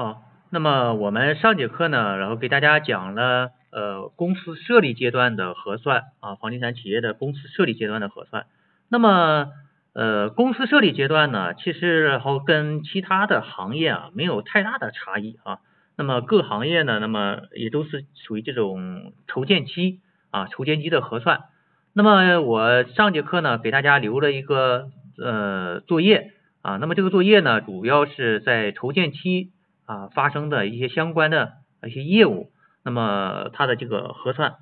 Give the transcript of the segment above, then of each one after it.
好，那么我们上节课呢，然后给大家讲了呃公司设立阶段的核算啊，房地产企业的公司设立阶段的核算。那么呃公司设立阶段呢，其实然后跟其他的行业啊没有太大的差异啊。那么各行业呢，那么也都是属于这种筹建期啊，筹建期的核算。那么我上节课呢，给大家留了一个呃作业啊，那么这个作业呢，主要是在筹建期。啊，发生的一些相关的一些业务，那么它的这个核算，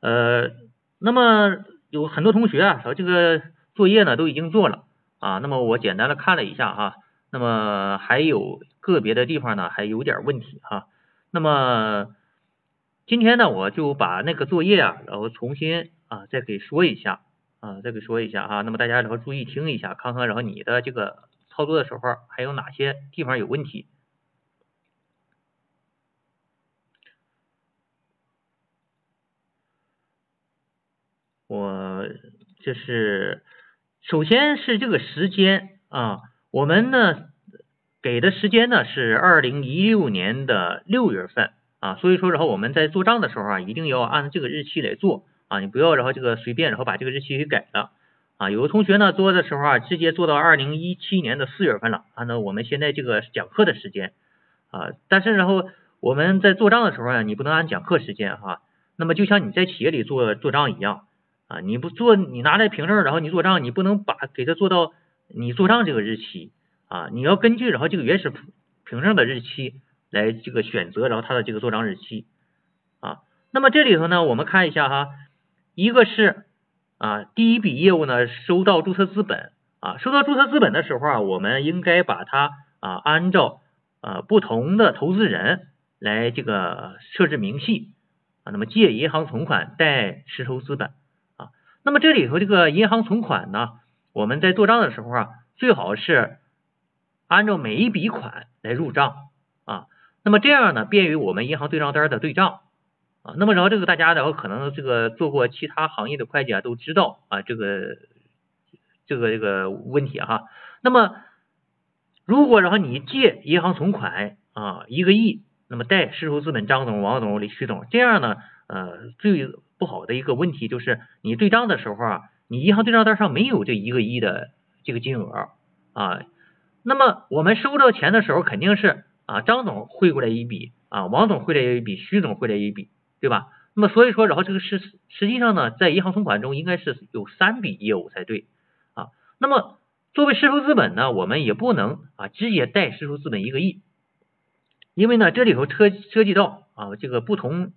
呃，那么有很多同学啊，说这个作业呢都已经做了啊，那么我简单的看了一下哈，那么还有个别的地方呢还有点问题哈，那么今天呢我就把那个作业啊，然后重新啊再给说一下啊，再给说一下哈，那么大家然后注意听一下，看看然后你的这个操作的时候还有哪些地方有问题。我这是首先是这个时间啊，我们呢给的时间呢是二零一六年的六月份啊，所以说然后我们在做账的时候啊，一定要按这个日期来做啊，你不要然后这个随便然后把这个日期给改了啊。有的同学呢做的时候啊，直接做到二零一七年的四月份了，按照我们现在这个讲课的时间啊，但是然后我们在做账的时候呢，你不能按讲课时间哈，那么就像你在企业里做做账一样。啊，你不做，你拿来凭证，然后你做账，你不能把给他做到你做账这个日期啊，你要根据然后这个原始凭证的日期来这个选择，然后它的这个做账日期啊。那么这里头呢，我们看一下哈，一个是啊，第一笔业务呢，收到注册资本啊，收到注册资本的时候啊，我们应该把它啊按照啊不同的投资人来这个设置明细啊，那么借银行存款贷实收资本。那么这里头这个银行存款呢，我们在做账的时候啊，最好是按照每一笔款来入账啊。那么这样呢，便于我们银行对账单的对账啊。那么然后这个大家然后可能这个做过其他行业的会计啊，都知道啊这个这个这个问题哈。那么如果然后你借银行存款啊一个亿，那么贷实收资本张总、王总、李徐总，这样呢呃最。不好的一个问题就是你对账的时候啊，你银行对账单上没有这一个亿的这个金额啊，那么我们收到钱的时候肯定是啊张总汇过来一笔啊，王总汇来一笔，徐总汇来一笔，对吧？那么所以说，然后这个实实际上呢，在银行存款中应该是有三笔业务才对啊。那么作为实收资本呢，我们也不能啊直接贷实收资本一个亿，因为呢这里头涉涉及到啊这个不同。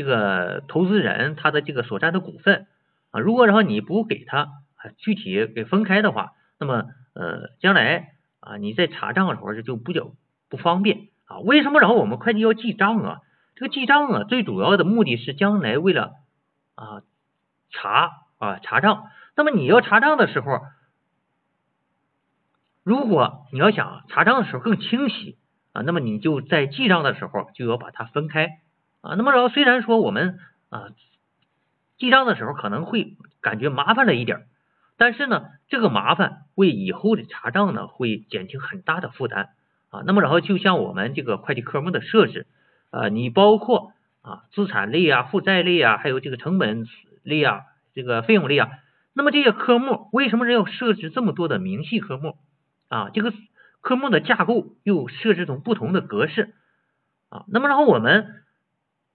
这个投资人他的这个所占的股份啊，如果然后你不给他啊具体给分开的话，那么呃将来啊你在查账的时候就比较不方便啊。为什么然后我们会计要记账啊？这个记账啊最主要的目的是将来为了啊查啊查账。那么你要查账的时候，如果你要想查账的时候更清晰啊，那么你就在记账的时候就要把它分开。啊，那么然后虽然说我们啊记账的时候可能会感觉麻烦了一点，但是呢，这个麻烦为以后的查账呢会减轻很大的负担啊。那么然后就像我们这个会计科目的设置啊，你包括啊资产类啊、负债类啊，还有这个成本类啊、这个费用类啊，那么这些科目为什么要设置这么多的明细科目啊？这个科目的架构又设置成不同的格式啊？那么然后我们。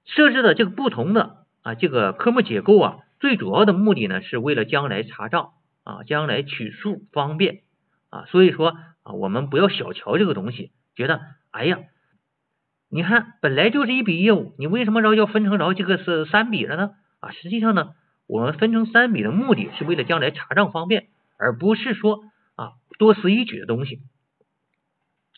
设置的这个不同的啊这个科目结构啊，最主要的目的呢，是为了将来查账啊，将来取数方便啊，所以说啊，我们不要小瞧这个东西，觉得哎呀，你看本来就是一笔业务，你为什么然后要分成然后这个是三笔了呢？啊，实际上呢，我们分成三笔的目的是为了将来查账方便，而不是说啊多此一举的东西。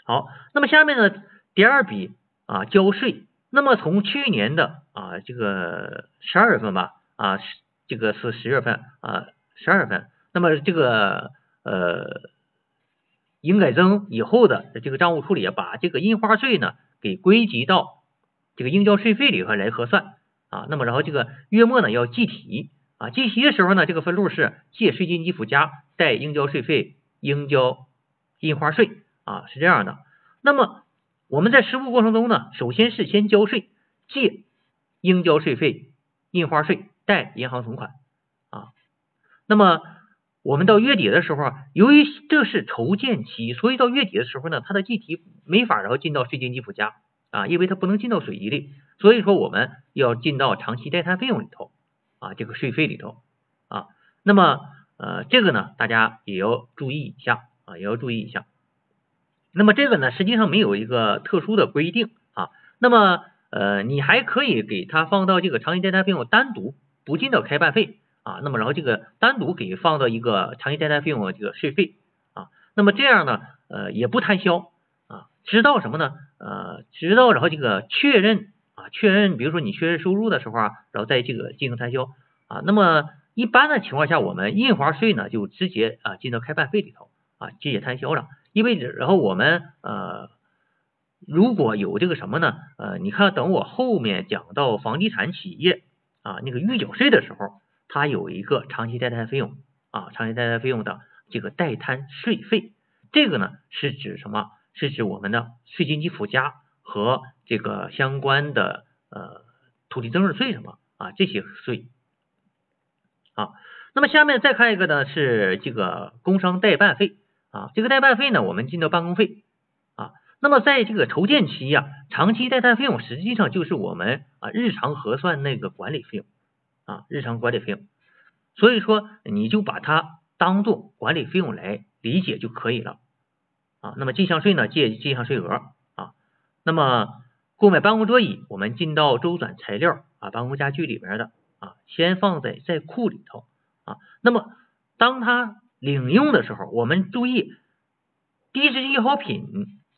好，那么下面呢，第二笔啊交税。那么从去年的啊这个十二月份吧啊这个是十月份啊十二月份，那么这个呃营改增以后的这个账务处理，把这个印花税呢给归集到这个应交税费里头来核算啊。那么然后这个月末呢要计提啊，计提的时候呢，这个分录是借税金给附加贷应交税费应交印花税啊，是这样的。那么我们在实付过程中呢，首先是先交税，借应交税费、印花税、贷银行存款啊。那么我们到月底的时候，由于这是筹建期，所以到月底的时候呢，它的计提没法然后进到税金基附加啊，因为它不能进到水一里，所以说我们要进到长期待摊费用里头啊，这个税费里头啊。那么呃，这个呢，大家也要注意一下啊，也要注意一下。那么这个呢，实际上没有一个特殊的规定啊。那么呃，你还可以给它放到这个长期待摊费用单独不进到开办费啊。那么然后这个单独给放到一个长期待摊费用这个税费啊。那么这样呢，呃，也不摊销啊，直到什么呢？呃，直到然后这个确认啊，确认，比如说你确认收入的时候啊，然后在这个进行摊销啊。那么一般的情况下，我们印花税呢就直接啊进到开办费里头啊，直接摊销了。意味着，然后我们呃如果有这个什么呢？呃，你看等我后面讲到房地产企业啊那个预缴税的时候，它有一个长期待摊费用啊，长期待摊费用的这个待摊税费，这个呢是指什么？是指我们的税金及附加和这个相关的呃土地增值税什么啊这些税啊。那么下面再看一个呢是这个工商代办费。啊，这个代办费呢，我们进到办公费啊。那么在这个筹建期呀，长期代办费用实际上就是我们啊日常核算那个管理费用啊，日常管理费用。所以说你就把它当做管理费用来理解就可以了啊。那么进项税呢，借进项税额啊。那么购买办公桌椅，我们进到周转材料啊，办公家具里边的啊，先放在在库里头啊。那么当它领用的时候，我们注意，低值易耗品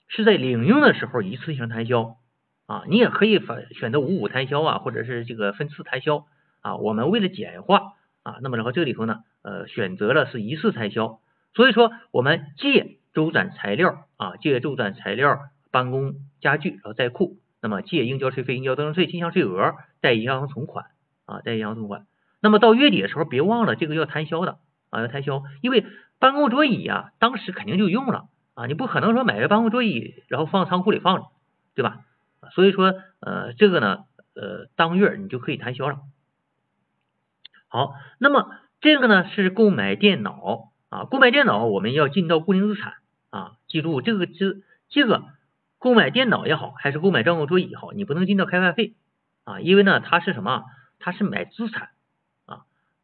是在领用的时候一次性摊销啊，你也可以选选择五五摊销啊，或者是这个分次摊销啊。我们为了简化啊，那么然后这里头呢，呃，选择了是一次摊销。所以说，我们借周转材料啊，借周转材料、办公家具，然后在库，那么借应交税费、应交增值税进项税额，贷银行存款啊，贷银行存款。那么到月底的时候，别忘了这个要摊销的。啊，要摊销，因为办公桌椅啊，当时肯定就用了啊，你不可能说买个办公桌椅然后放仓库里放着，对吧？所以说呃这个呢呃当月你就可以摊销了。好，那么这个呢是购买电脑啊，购买电脑我们要进到固定资产啊，记住这个这这个购买电脑也好，还是购买办公桌椅也好，你不能进到开发费啊，因为呢它是什么？它是买资产。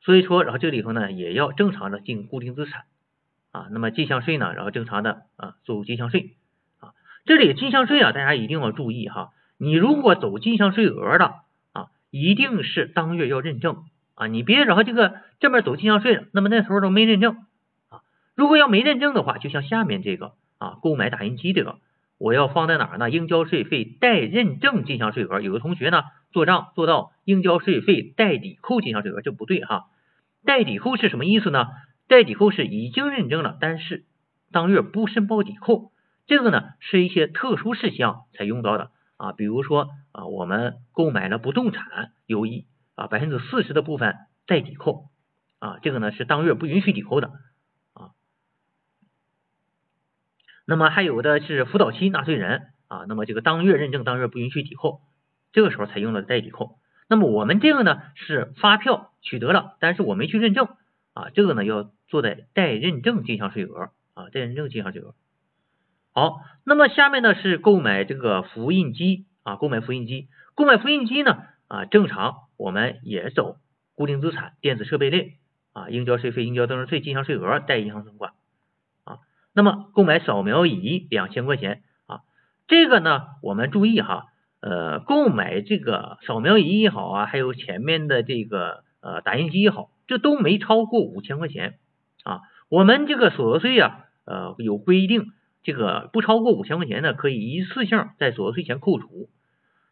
所以说，然后这里头呢也要正常的进固定资产啊，那么进项税呢，然后正常的啊走进项税啊，这里进项税啊，大家一定要注意哈，你如果走进项税额的啊，一定是当月要认证啊，你别然后这个这边走进项税了，那么那时候都没认证啊，如果要没认证的话，就像下面这个啊，购买打印机这个，我要放在哪儿呢？应交税费待认证进项税额，有的同学呢做账做到应交税费待抵扣进项税额，这不对哈。代抵扣是什么意思呢？代抵扣是已经认证了，但是当月不申报抵扣，这个呢是一些特殊事项才用到的啊，比如说啊，我们购买了不动产，有一啊百分之四十的部分代抵扣啊，这个呢是当月不允许抵扣的啊。那么还有的是辅导期纳税人啊，那么这个当月认证当月不允许抵扣，这个时候才用的代抵扣。那么我们这个呢是发票取得了，但是我没去认证啊，这个呢要做在待认证进项税额啊，待认证进项税额。好，那么下面呢是购买这个复印机啊，购买复印机，购买复印机呢啊，正常我们也走固定资产电子设备类啊，应交税费、应交增值税进项税额，待银行存款啊。那么购买扫描仪两千块钱啊，这个呢我们注意哈。呃，购买这个扫描仪也好啊，还有前面的这个呃打印机也好，这都没超过五千块钱啊。我们这个所得税啊，呃有规定，这个不超过五千块钱的可以一次性在所得税前扣除。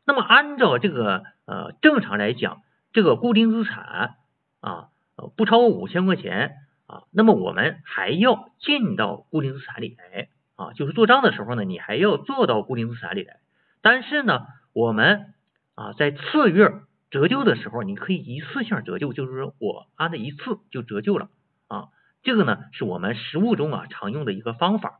那么按照这个呃正常来讲，这个固定资产啊不超过五千块钱啊，那么我们还要进到固定资产里来啊，就是做账的时候呢，你还要做到固定资产里来，但是呢。我们啊，在次月折旧的时候，你可以一次性折旧，就是说我按的一次就折旧了啊。这个呢，是我们实务中啊常用的一个方法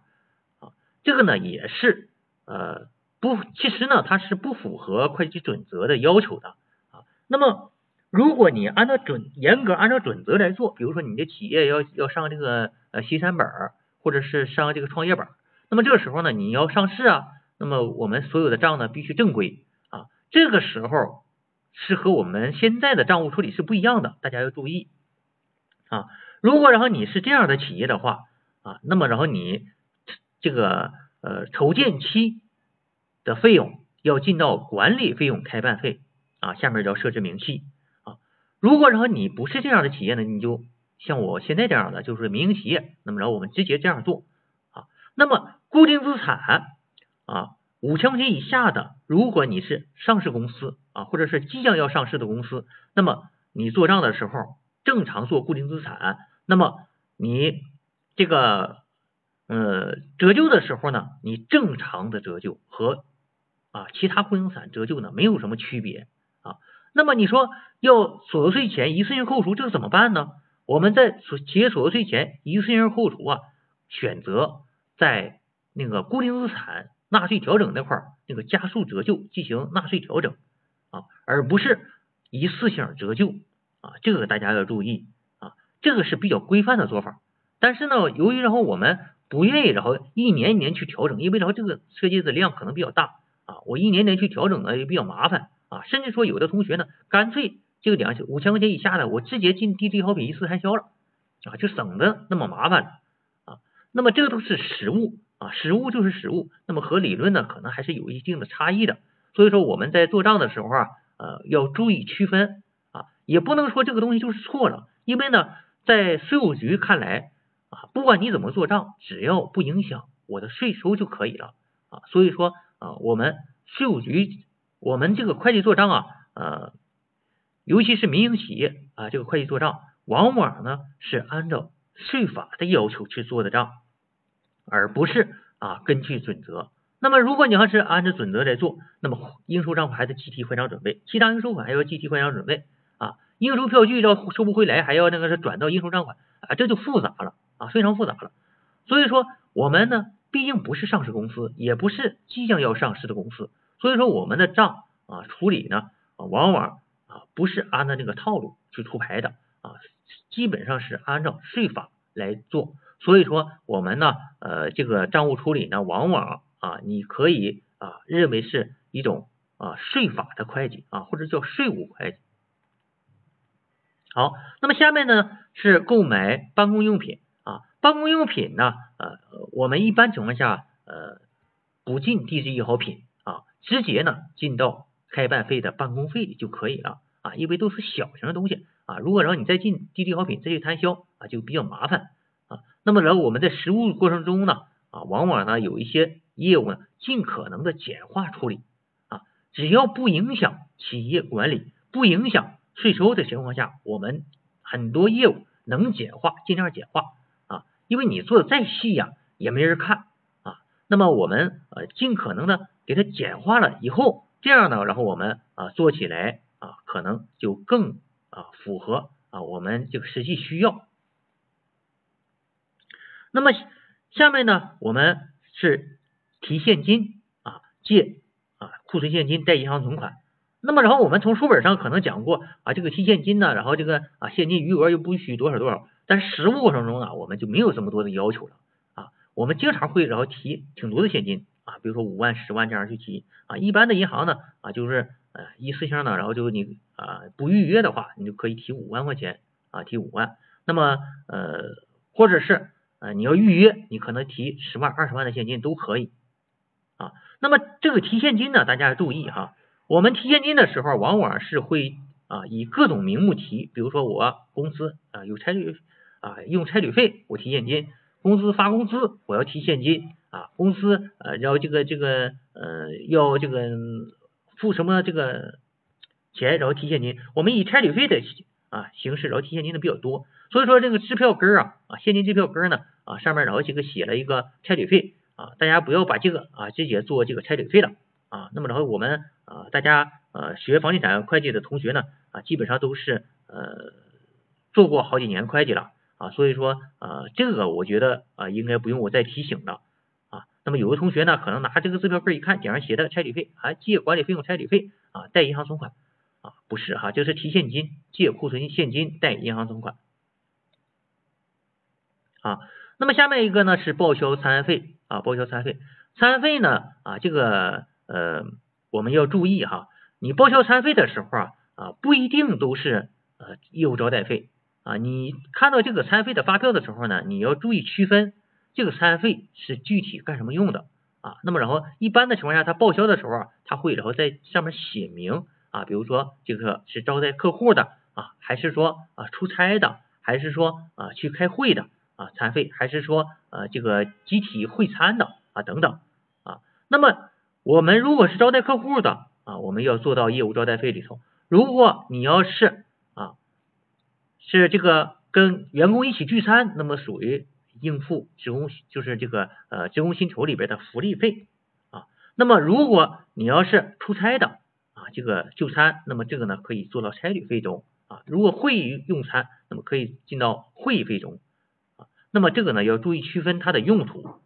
啊。这个呢，也是呃不，其实呢它是不符合会计准则的要求的啊。那么如果你按照准严格按照准则来做，比如说你的企业要要上这个呃西三本或者是上这个创业板，那么这个时候呢你要上市啊，那么我们所有的账呢必须正规啊，这个时候是和我们现在的账务处理是不一样的，大家要注意啊。如果然后你是这样的企业的话啊，那么然后你这个呃筹建期的费用要进到管理费用开办费啊，下面要设置明细啊。如果然后你不是这样的企业呢，你就像我现在这样的就是民营企业，那么然后我们直接这样做啊。那么固定资产啊五千块钱以下的，如果你是上市公司啊，或者是即将要上市的公司，那么你做账的时候正常做固定资产。那么你这个呃折旧的时候呢，你正常的折旧和啊其他固定资产折旧呢没有什么区别啊。那么你说要所得税前一次性扣除，这个怎么办呢？我们在所企业所得税前一次性扣除啊，选择在那个固定资产纳税调整那块儿那个加速折旧进行纳税调整啊，而不是一次性折旧啊，这个大家要注意啊。这个是比较规范的做法，但是呢，由于然后我们不愿意然后一年一年去调整，因为然后这个设计的量可能比较大啊，我一年年去调整呢也比较麻烦啊，甚至说有的同学呢，干脆这个两千五千块钱以下的，我直接进低值好品一次摊销了啊，就省得那么麻烦了啊。那么这个都是实物啊，实物就是实物，那么和理论呢可能还是有一定的差异的，所以说我们在做账的时候啊，呃，要注意区分啊，也不能说这个东西就是错了，因为呢。在税务局看来啊，不管你怎么做账，只要不影响我的税收就可以了啊。所以说啊，我们税务局，我们这个会计做账啊，呃，尤其是民营企业啊，这个会计做账，往往呢是按照税法的要求去做的账，而不是啊根据准则。那么如果你要是按照准则来做，那么应收账款还得计提还账准备，其他应收款还要计提还账准备啊。应收票据要收不回来，还要那个是转到应收账款啊，这就复杂了啊，非常复杂了。所以说我们呢，毕竟不是上市公司，也不是即将要上市的公司，所以说我们的账啊处理呢，往往啊不是按照那个套路去出牌的啊，基本上是按照税法来做。所以说我们呢，呃，这个账务处理呢，往往啊，你可以啊认为是一种啊税法的会计啊，或者叫税务会计。好，那么下面呢是购买办公用品啊，办公用品呢，呃，我们一般情况下呃不进地质易好品啊，直接呢进到开办费的办公费里就可以了啊，因为都是小型的东西啊，如果让你再进地质易好品再去摊销啊，就比较麻烦。那么然后我们在实务过程中呢啊，往往呢有一些业务呢尽可能的简化处理啊，只要不影响企业管理，不影响。税收的情况下，我们很多业务能简化，尽量简化啊，因为你做的再细呀，也没人看啊。那么我们呃尽可能的给它简化了以后，这样呢，然后我们啊做起来啊可能就更啊符合啊我们这个实际需要。那么下面呢，我们是提现金啊，借啊库存现金贷银行存款。那么，然后我们从书本上可能讲过啊，这个提现金呢，然后这个啊现金余额又不许多少多少，但是实务过程中啊，我们就没有这么多的要求了啊。我们经常会然后提挺多的现金啊，比如说五万、十万这样去提啊。一般的银行呢啊，就是呃一次性呢，然后就你啊不预约的话，你就可以提五万块钱啊，提五万。那么呃，或者是呃你要预约，你可能提十万、二十万的现金都可以啊。那么这个提现金呢，大家要注意哈。我们提现金的时候，往往是会啊以各种名目提，比如说我公司啊有差旅啊用差旅费我提现金，公司发工资我要提现金啊，公司呃要这个这个呃要这个付什么这个钱然后提现金，我们以差旅费的啊形式然后提现金的比较多，所以说这个支票根儿啊啊现金支票根儿呢啊上面然后这个写了一个差旅费啊，大家不要把这个啊直接做这个差旅费了。啊，那么然后我们啊，大家呃学房地产会计的同学呢啊，基本上都是呃做过好几年会计了啊，所以说啊这个我觉得啊应该不用我再提醒了啊。那么有的同学呢，可能拿这个支票根一看，顶上写的差旅费，啊，借管理费用差旅费啊，贷银行存款啊，不是哈，就是提现金，借库存现金，贷银行存款啊。那么下面一个呢是报销餐费啊，报销餐费，餐费呢啊，这个呃我们要注意哈，你报销餐费的时候啊啊不一定都是呃业务招待费啊，你看到这个餐费的发票的时候呢，你要注意区分。这个餐费是具体干什么用的啊？那么然后一般的情况下，他报销的时候啊，他会然后在上面写明啊，比如说这个是招待客户的啊，还是说啊出差的，还是说啊去开会的啊餐费，还是说呃这个集体会餐的啊等等啊。那么我们如果是招待客户的啊，我们要做到业务招待费里头。如果你要是啊是这个跟员工一起聚餐，那么属于。应付职工就是这个呃职工薪酬里边的福利费啊，那么如果你要是出差的啊这个就餐，那么这个呢可以做到差旅费中啊，如果会议用餐，那么可以进到会议费中啊，那么这个呢要注意区分它的用途。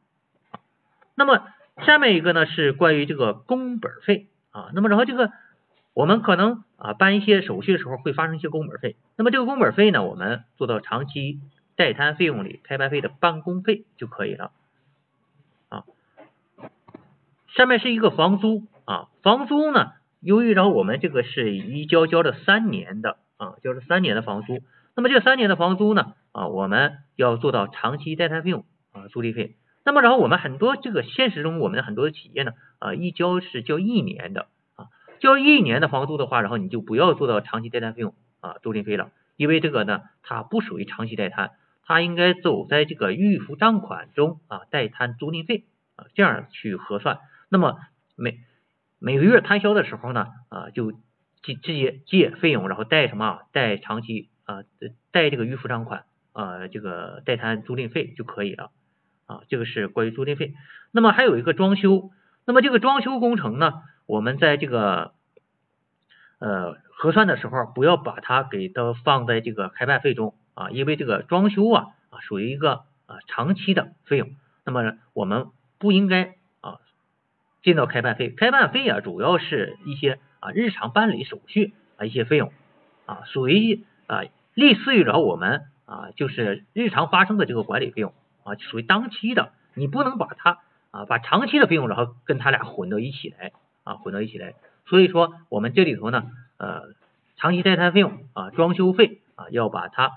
那么下面一个呢是关于这个工本费啊，那么然后这个我们可能啊办一些手续的时候会发生一些工本费，那么这个工本费呢我们做到长期。代摊费用里开办费的办公费就可以了啊。下面是一个房租啊，房租呢，由于然后我们这个是一交交了三年的啊，交了三年的房租，那么这三年的房租呢啊，我们要做到长期代摊费用啊，租赁费。那么然后我们很多这个现实中我们的很多企业呢啊，一交是交一年的啊，交一年的房租的话，然后你就不要做到长期代摊费用啊，租赁费了，因为这个呢它不属于长期代摊。它应该走在这个预付账款中啊，代摊租赁费啊，这样去核算。那么每每个月摊销的时候呢啊，就借借借费用，然后贷什么贷长期啊，贷这个预付账款啊，这个代摊租赁费就可以了啊。这个是关于租赁费。那么还有一个装修，那么这个装修工程呢，我们在这个呃核算的时候，不要把它给它放在这个开办费中。啊，因为这个装修啊啊属于一个啊长期的费用，那么我们不应该进到开办费，开办费啊主要是一些啊日常办理手续啊一些费用啊属于啊类似于然后我们啊就是日常发生的这个管理费用啊属于当期的，你不能把它啊把长期的费用然后跟它俩混到一起来啊混到一起来，所以说我们这里头呢呃长期代摊费用啊装修费啊要把它。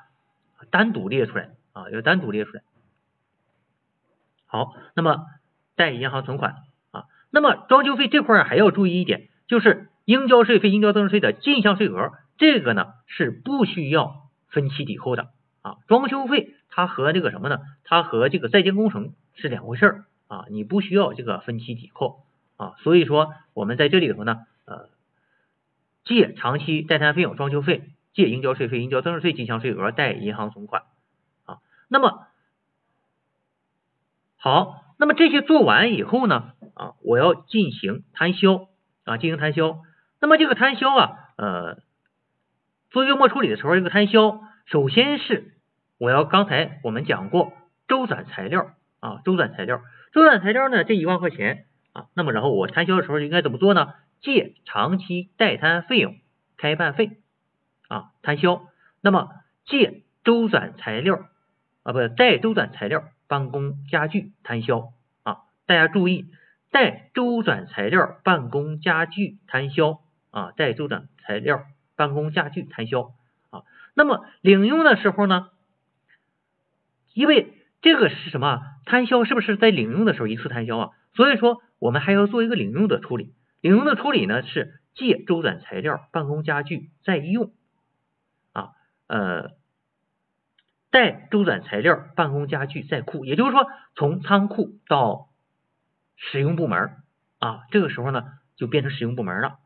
单独列出来啊，要单独列出来。好，那么贷银行存款，那么装修费这块还要注意一点，就是应交税费、应交增值税的进项税额，这个呢是不需要分期抵扣的啊。装修费它和这个什么呢？它和这个在建工程是两回事儿啊，你不需要这个分期抵扣啊。所以说我们在这里头呢，呃，借长期代摊费用、装修费。借应交税费、应交增值税进项税额、贷银行存款啊，那么好，那么这些做完以后呢啊，我要进行摊销啊，进行摊销。那么这个摊销啊，呃，做月末处理的时候，这个摊销首先是我要刚才我们讲过周转材料啊，周转材料，周转材料呢这一万块钱啊，那么然后我摊销的时候应该怎么做呢？借长期代摊费用、开办费。啊，摊销，那么借周转材料啊，不贷周转材料、办公家具摊销啊，大家注意，带周转材料、办公家具摊销啊，带周转材料、办公家具摊销啊，那么领用的时候呢，因为这个是什么？摊销是不是在领用的时候一次摊销啊？所以说我们还要做一个领用的处理，领用的处理呢是借周转材料、办公家具再用啊。呃，带周转材料、办公家具在库，也就是说，从仓库到使用部门啊，这个时候呢，就变成使用部门了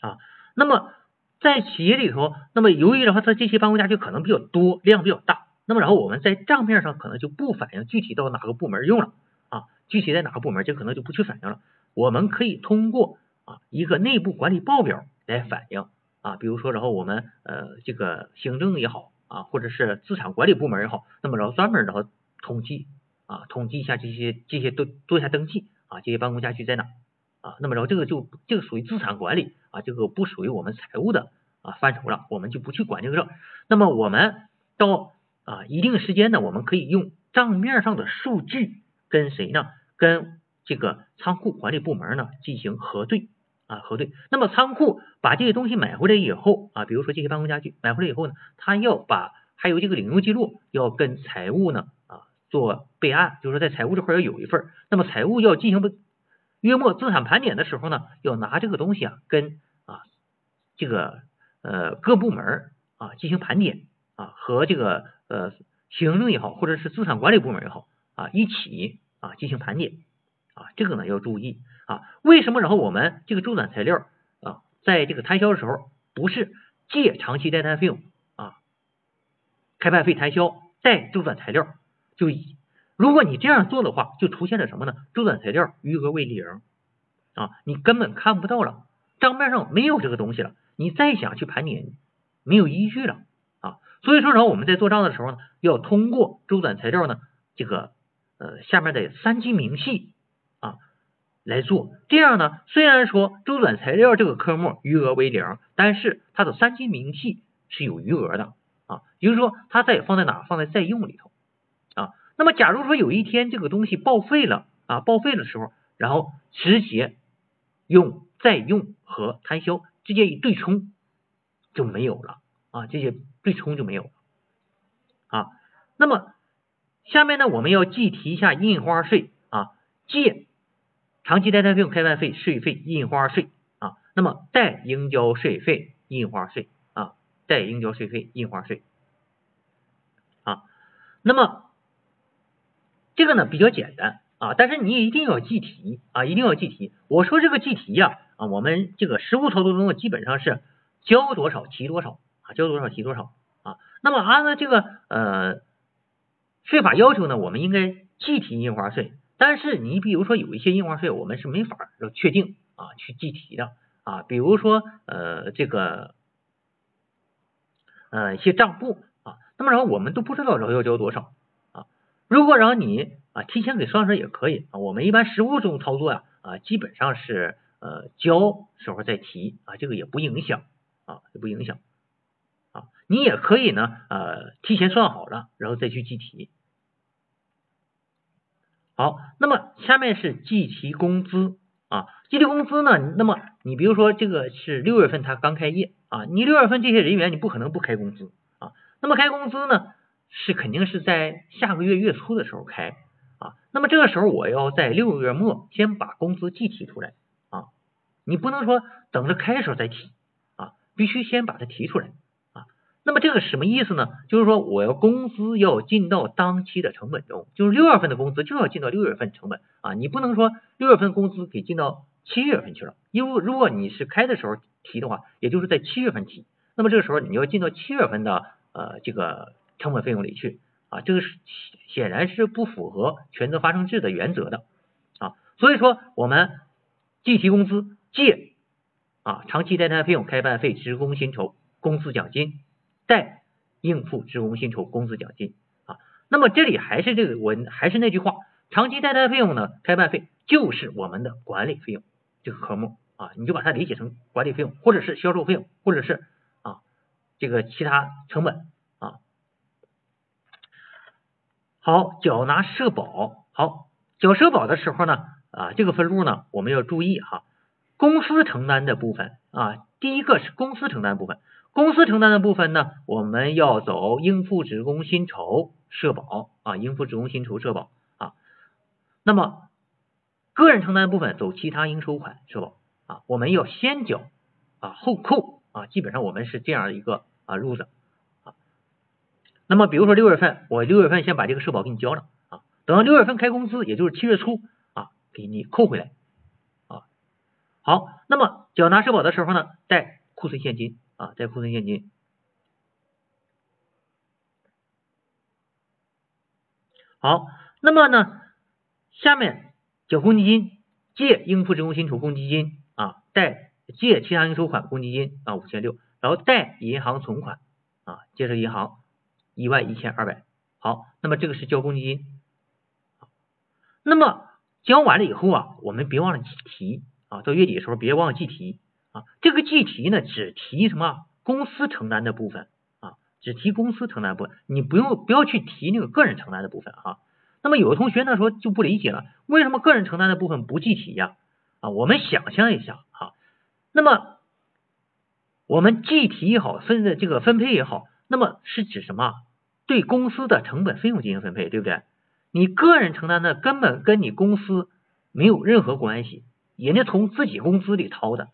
啊。那么在企业里头，那么由于的话它这些办公家具可能比较多，量比较大，那么然后我们在账面上可能就不反映具体到哪个部门用了啊，具体在哪个部门，这可能就不去反映了。我们可以通过啊一个内部管理报表来反映。啊，比如说，然后我们呃这个行政也好啊，或者是资产管理部门也好，那么然后专门然后统计啊，统计一下这些这些都做一下登记啊，这些办公家具在哪啊？那么然后这个就这个属于资产管理啊，这个不属于我们财务的啊范畴了，我们就不去管这个事儿。那么我们到啊一定时间呢，我们可以用账面上的数据跟谁呢？跟这个仓库管理部门呢进行核对啊核对。那么仓库把这些东西买回来以后啊，比如说这些办公家具买回来以后呢，他要把还有这个领用记录要跟财务呢啊。做备案，就是说在财务这块要有一份那么财务要进行月末资产盘点的时候呢，要拿这个东西啊，跟啊这个呃各部门啊进行盘点啊，和这个呃行政也好，或者是资产管理部门也好啊一起啊进行盘点啊，这个呢要注意啊。为什么然后我们这个周转材料啊，在这个摊销的时候不是借长期待摊费用啊，开办费摊销带周转材料？就如果你这样做的话，就出现了什么呢？周转材料余额为零啊，你根本看不到了，账面上没有这个东西了，你再想去盘点，没有依据了啊。所以说，然后我们在做账的时候呢，要通过周转材料呢这个呃下面的三级明细来做，这样呢，虽然说周转材料这个科目余额为零，但是它的三金明细是有余额的啊，也就是说它在放在哪？放在在用里头啊。那么，假如说有一天这个东西报废了啊，报废的时候，然后直接用再用和摊销直接一对冲就没有了啊，这些对冲就没有了啊。那么下面呢，我们要计提一下印花税啊，借长期待摊费用开办费税费印花税啊，那么代应交税费印花税啊，代应交税费印花税啊，那么。这个呢比较简单啊，但是你一定要记题啊，一定要记题。我说这个记题呀啊，我们这个实务操作中基本上是交多少提多少啊，交多少提多少啊。那么按照这个呃税法要求呢，我们应该计提印花税。但是你比如说有一些印花税我们是没法要确定啊去计提的啊，比如说呃这个呃一些账簿啊，那么然后我们都不知道然后要交多少啊。如果让你啊提前给算出来也可以啊，我们一般实务中操作呀啊基本上是呃交时候再提啊，这个也不影响啊也不影响啊，你也可以呢呃提前算好了，然后再去计提。好，那么下面是计提工资啊，计提工资呢，那么你比如说这个是六月份他刚开业啊，你六月份这些人员你不可能不开工资啊，那么开工资呢？是肯定是在下个月月初的时候开啊，那么这个时候我要在六月末先把工资计提出来啊，你不能说等着开的时候再提啊，必须先把它提出来。那么这个什么意思呢？就是说我要工资要进到当期的成本中，就是六月份的工资就要进到六月份成本啊，你不能说六月份工资给进到七月份去了，因为如果你是开的时候提的话，也就是在七月份提，那么这个时候你要进到七月份的呃这个。成本费用里去啊，这个是显然是不符合权责发生制的原则的啊，所以说我们计提工资借啊长期代摊费用开办费职工薪酬工资奖金代应付职工薪酬工资奖金啊，那么这里还是这个我还是那句话，长期代摊费用呢开办费就是我们的管理费用这个科目啊，你就把它理解成管理费用或者是销售费用或者是啊这个其他成本啊。好，缴纳社保。好，缴社保的时候呢，啊，这个分录呢，我们要注意哈。公司承担的部分啊，第一个是公司承担部分。公司承担的部分呢，我们要走应付职工薪酬社保啊，应付职工薪酬社保啊。那么个人承担的部分走其他应收款社保啊，我们要先缴啊后扣啊，基本上我们是这样一个啊路子啊。那么，比如说六月份，我六月份先把这个社保给你交了啊，等到六月份开工资，也就是七月初啊，给你扣回来啊。好，那么缴纳社保的时候呢，带库存现金啊，带库存现金。好，那么呢，下面缴公积金，借应付职工薪酬公积金啊，贷借其他应收款公积金啊五千六，然后贷银行存款啊，借着银行。一万一千二百，好，那么这个是交公积金，那么交完了以后啊，我们别忘了提啊，到月底的时候别忘了计提啊。这个计提呢，只提什么公司承担的部分啊，只提公司承担部分，你不用不要去提那个个人承担的部分啊。那么有的同学呢说就不理解了，为什么个人承担的部分不计提呀？啊，我们想象一下哈，那么我们计提也好，分的这个分配也好，那么是指什么？对公司的成本费用进行分配，对不对？你个人承担的根本跟你公司没有任何关系，人家从自己工资里掏的，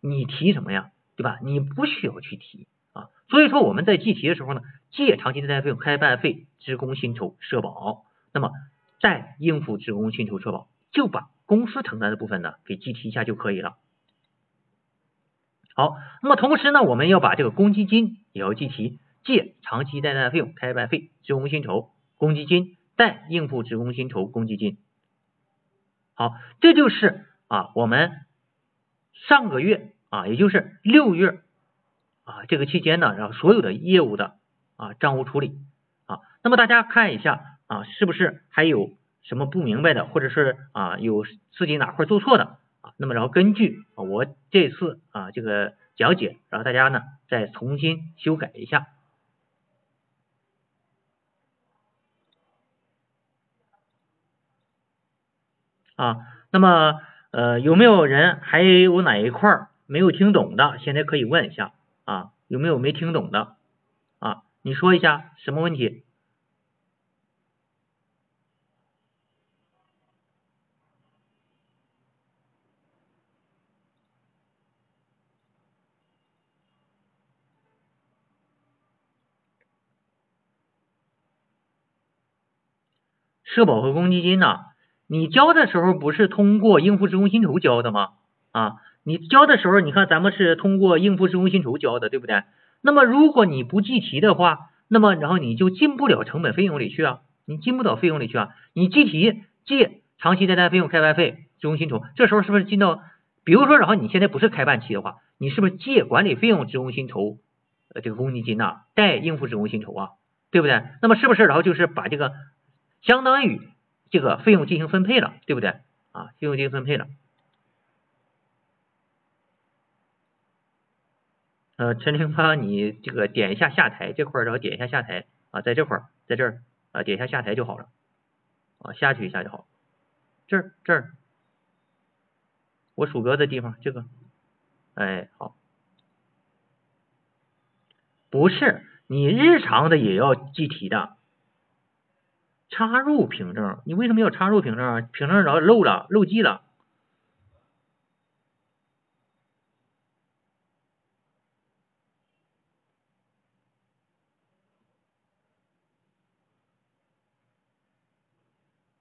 你提什么呀？对吧？你不需要去提啊。所以说我们在计提的时候呢，借长期贷贷费用、开办费、职工薪酬、社保，那么再应付职工薪酬、社保，就把公司承担的部分呢给计提一下就可以了。好，那么同时呢，我们要把这个公积金也要计提。借长期贷贷费用、开办费、职工薪酬、公积金，贷应付职工薪酬、公积金。好，这就是啊，我们上个月啊，也就是六月啊这个期间呢，然后所有的业务的啊账务处理啊，那么大家看一下啊，是不是还有什么不明白的，或者是啊有自己哪块做错的啊？那么然后根据我这次啊这个讲解，然后大家呢再重新修改一下。啊，那么呃有没有人还有哪一块没有听懂的？现在可以问一下啊，有没有没听懂的啊？你说一下什么问题？社保和公积金呢？你交的时候不是通过应付职工薪酬交的吗？啊，你交的时候，你看咱们是通过应付职工薪酬交的，对不对？那么如果你不计提的话，那么然后你就进不了成本费用里去啊，你进不到费用里去啊。你计提借长期贷贷费用、开办费、职工薪酬，这时候是不是进到？比如说，然后你现在不是开办期的话，你是不是借管理费用、职工薪酬呃这个公积金呐，贷应付职工薪酬啊，对不对？那么是不是然后就是把这个相当于？这个费用进行分配了，对不对啊？费用进行分配了。呃，陈凌发，你这个点一下下台这块儿，然后点一下下台啊，在这块，在这儿啊，点一下下台就好了啊，下去一下就好。这儿这儿，我鼠标的地方，这个，哎，好，不是你日常的也要计提的。插入凭证，你为什么要插入凭证啊？凭证然后漏了，漏记了。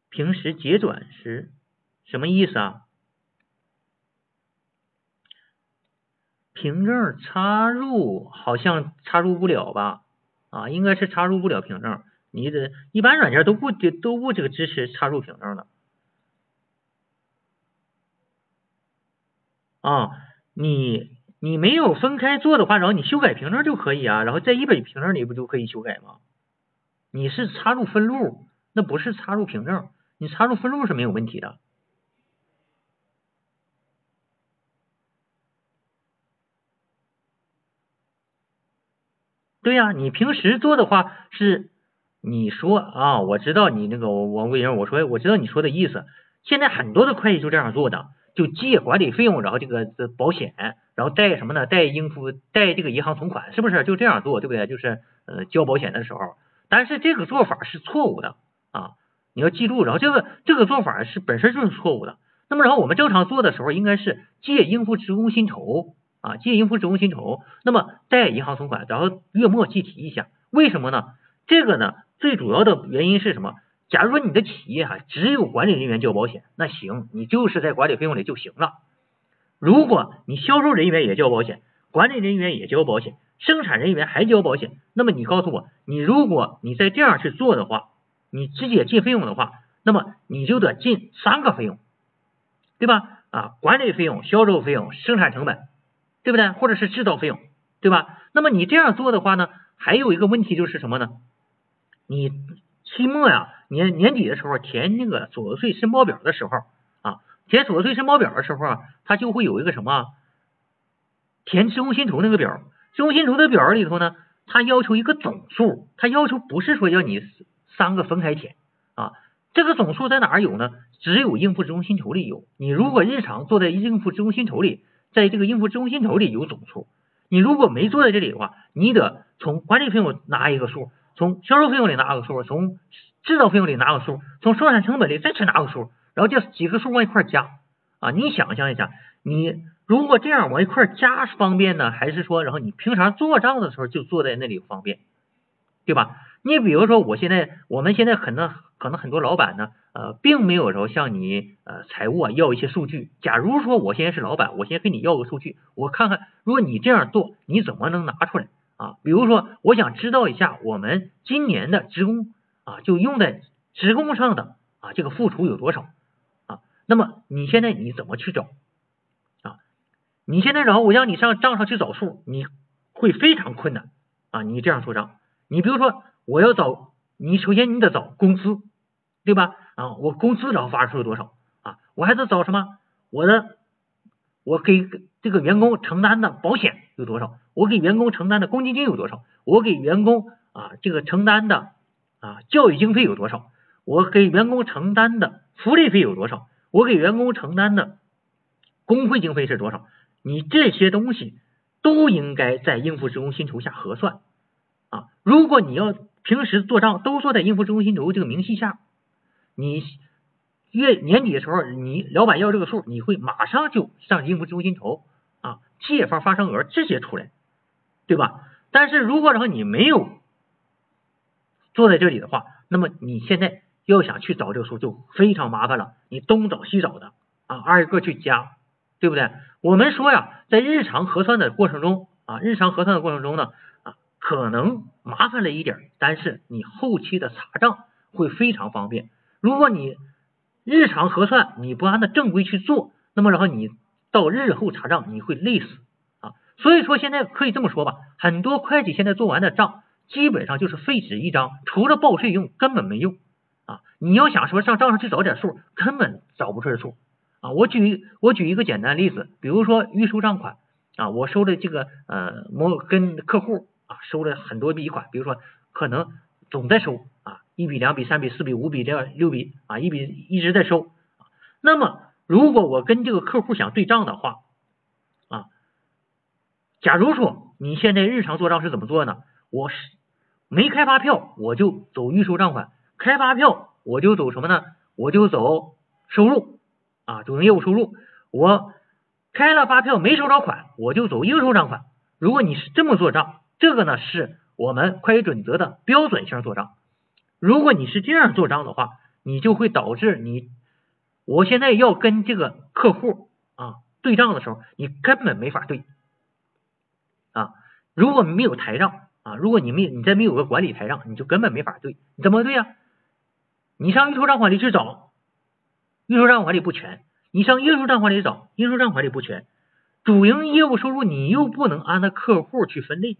平时结转时什么意思啊？凭证插入好像插入不了吧？啊，应该是插入不了凭证。你的一般软件都不都不这个支持插入凭证的啊，你你没有分开做的话，然后你修改凭证就可以啊，然后在一本凭证里不就可以修改吗？你是插入分录，那不是插入凭证，你插入分录是没有问题的。对呀，你平时做的话是。你说啊，我知道你那个王贵英，我说我知道你说的意思。现在很多的会计就这样做的，就借管理费用，然后这个保险，然后贷什么呢？贷应付贷这个银行存款，是不是就这样做？对不对？就是呃交保险的时候，但是这个做法是错误的啊！你要记住，然后这个这个做法是本身就是错误的。那么然后我们正常做的时候，应该是借应付职工薪酬啊，借应付职工薪酬，那么贷银行存款，然后月末计提一下。为什么呢？这个呢？最主要的原因是什么？假如说你的企业哈只有管理人员交保险，那行，你就是在管理费用里就行了。如果你销售人员也交保险，管理人员也交保险，生产人员还交保险，那么你告诉我，你如果你再这样去做的话，你直接进费用的话，那么你就得进三个费用，对吧？啊，管理费用、销售费用、生产成本，对不对？或者是制造费用，对吧？那么你这样做的话呢，还有一个问题就是什么呢？你期末呀，年年底的时候填那个所得税申报表的时候啊，填所得税申报表的时候啊，它就会有一个什么填职工薪酬那个表，职工薪酬的表里头呢，它要求一个总数，它要求不是说要你三个分开填啊。这个总数在哪儿有呢？只有应付职工薪酬里有。你如果日常做在应付职工薪酬里，在这个应付职工薪酬里有总数。你如果没做在这里的话，你得从管理费用拿一个数，从销售费用里拿个数，从制造费用里拿个数，从生产成本里再去拿个数，然后这几个数往一块加啊！你想象一下，你如果这样往一块加方便呢，还是说然后你平常做账的时候就坐在那里方便，对吧？你比如说我现在，我们现在可能可能很多老板呢，呃，并没有说向你呃财务啊要一些数据。假如说我现在是老板，我先跟你要个数据，我看看如果你这样做，你怎么能拿出来啊？比如说我想知道一下我们今年的职工啊，就用在职工上的啊这个付出有多少啊？那么你现在你怎么去找啊？你现在然后我让你上账上去找数，你会非常困难啊！你这样做账，你比如说。我要找你，首先你得找工资，对吧？啊，我工资然后发出有多少啊？我还得找什么？我的我给这个员工承担的保险有多少？我给员工承担的公积金有多少？我给员工啊这个承担的啊教育经费有多少？我给员工承担的福利费有多少？我给员工承担的工会经费是多少？你这些东西都应该在应付职工薪酬下核算啊。如果你要平时做账都做在应付职工薪酬这个明细下，你月年底的时候，你老板要这个数，你会马上就上应付职工薪酬啊，借方发生额直接出来，对吧？但是如果然后你没有坐在这里的话，那么你现在要想去找这个数就非常麻烦了，你东找西找的啊，挨个去加，对不对？我们说呀，在日常核算的过程中啊，日常核算的过程中呢啊。可能麻烦了一点，但是你后期的查账会非常方便。如果你日常核算你不按照正规去做，那么然后你到日后查账你会累死啊。所以说现在可以这么说吧，很多会计现在做完的账基本上就是废纸一张，除了报税用根本没用啊。你要想说上账上去找点数，根本找不出来数啊。我举我举一个简单例子，比如说预收账款啊，我收的这个呃某跟客户。啊，收了很多笔款，比如说可能总在收，一笔、两笔、三笔、四笔、五笔、六六笔啊，一笔一直在收。那么如果我跟这个客户想对账的话啊，假如说你现在日常做账是怎么做呢？我是没开发票，我就走预收账款；开发票我就走什么呢？我就走收入啊，主营业务收入。我开了发票没收着款，我就走应收账款。如果你是这么做账。这个呢是我们会计准则的标准性做账。如果你是这样做账的话，你就会导致你，我现在要跟这个客户啊对账的时候，你根本没法对啊。如果没有台账啊，如果你没你再没有个管理台账，你就根本没法对。怎么对呀？你上预收账款里去找，预收账款里不全；你上应收账款里找，应收账款里不全。主营业务收入你又不能按照客户去分类。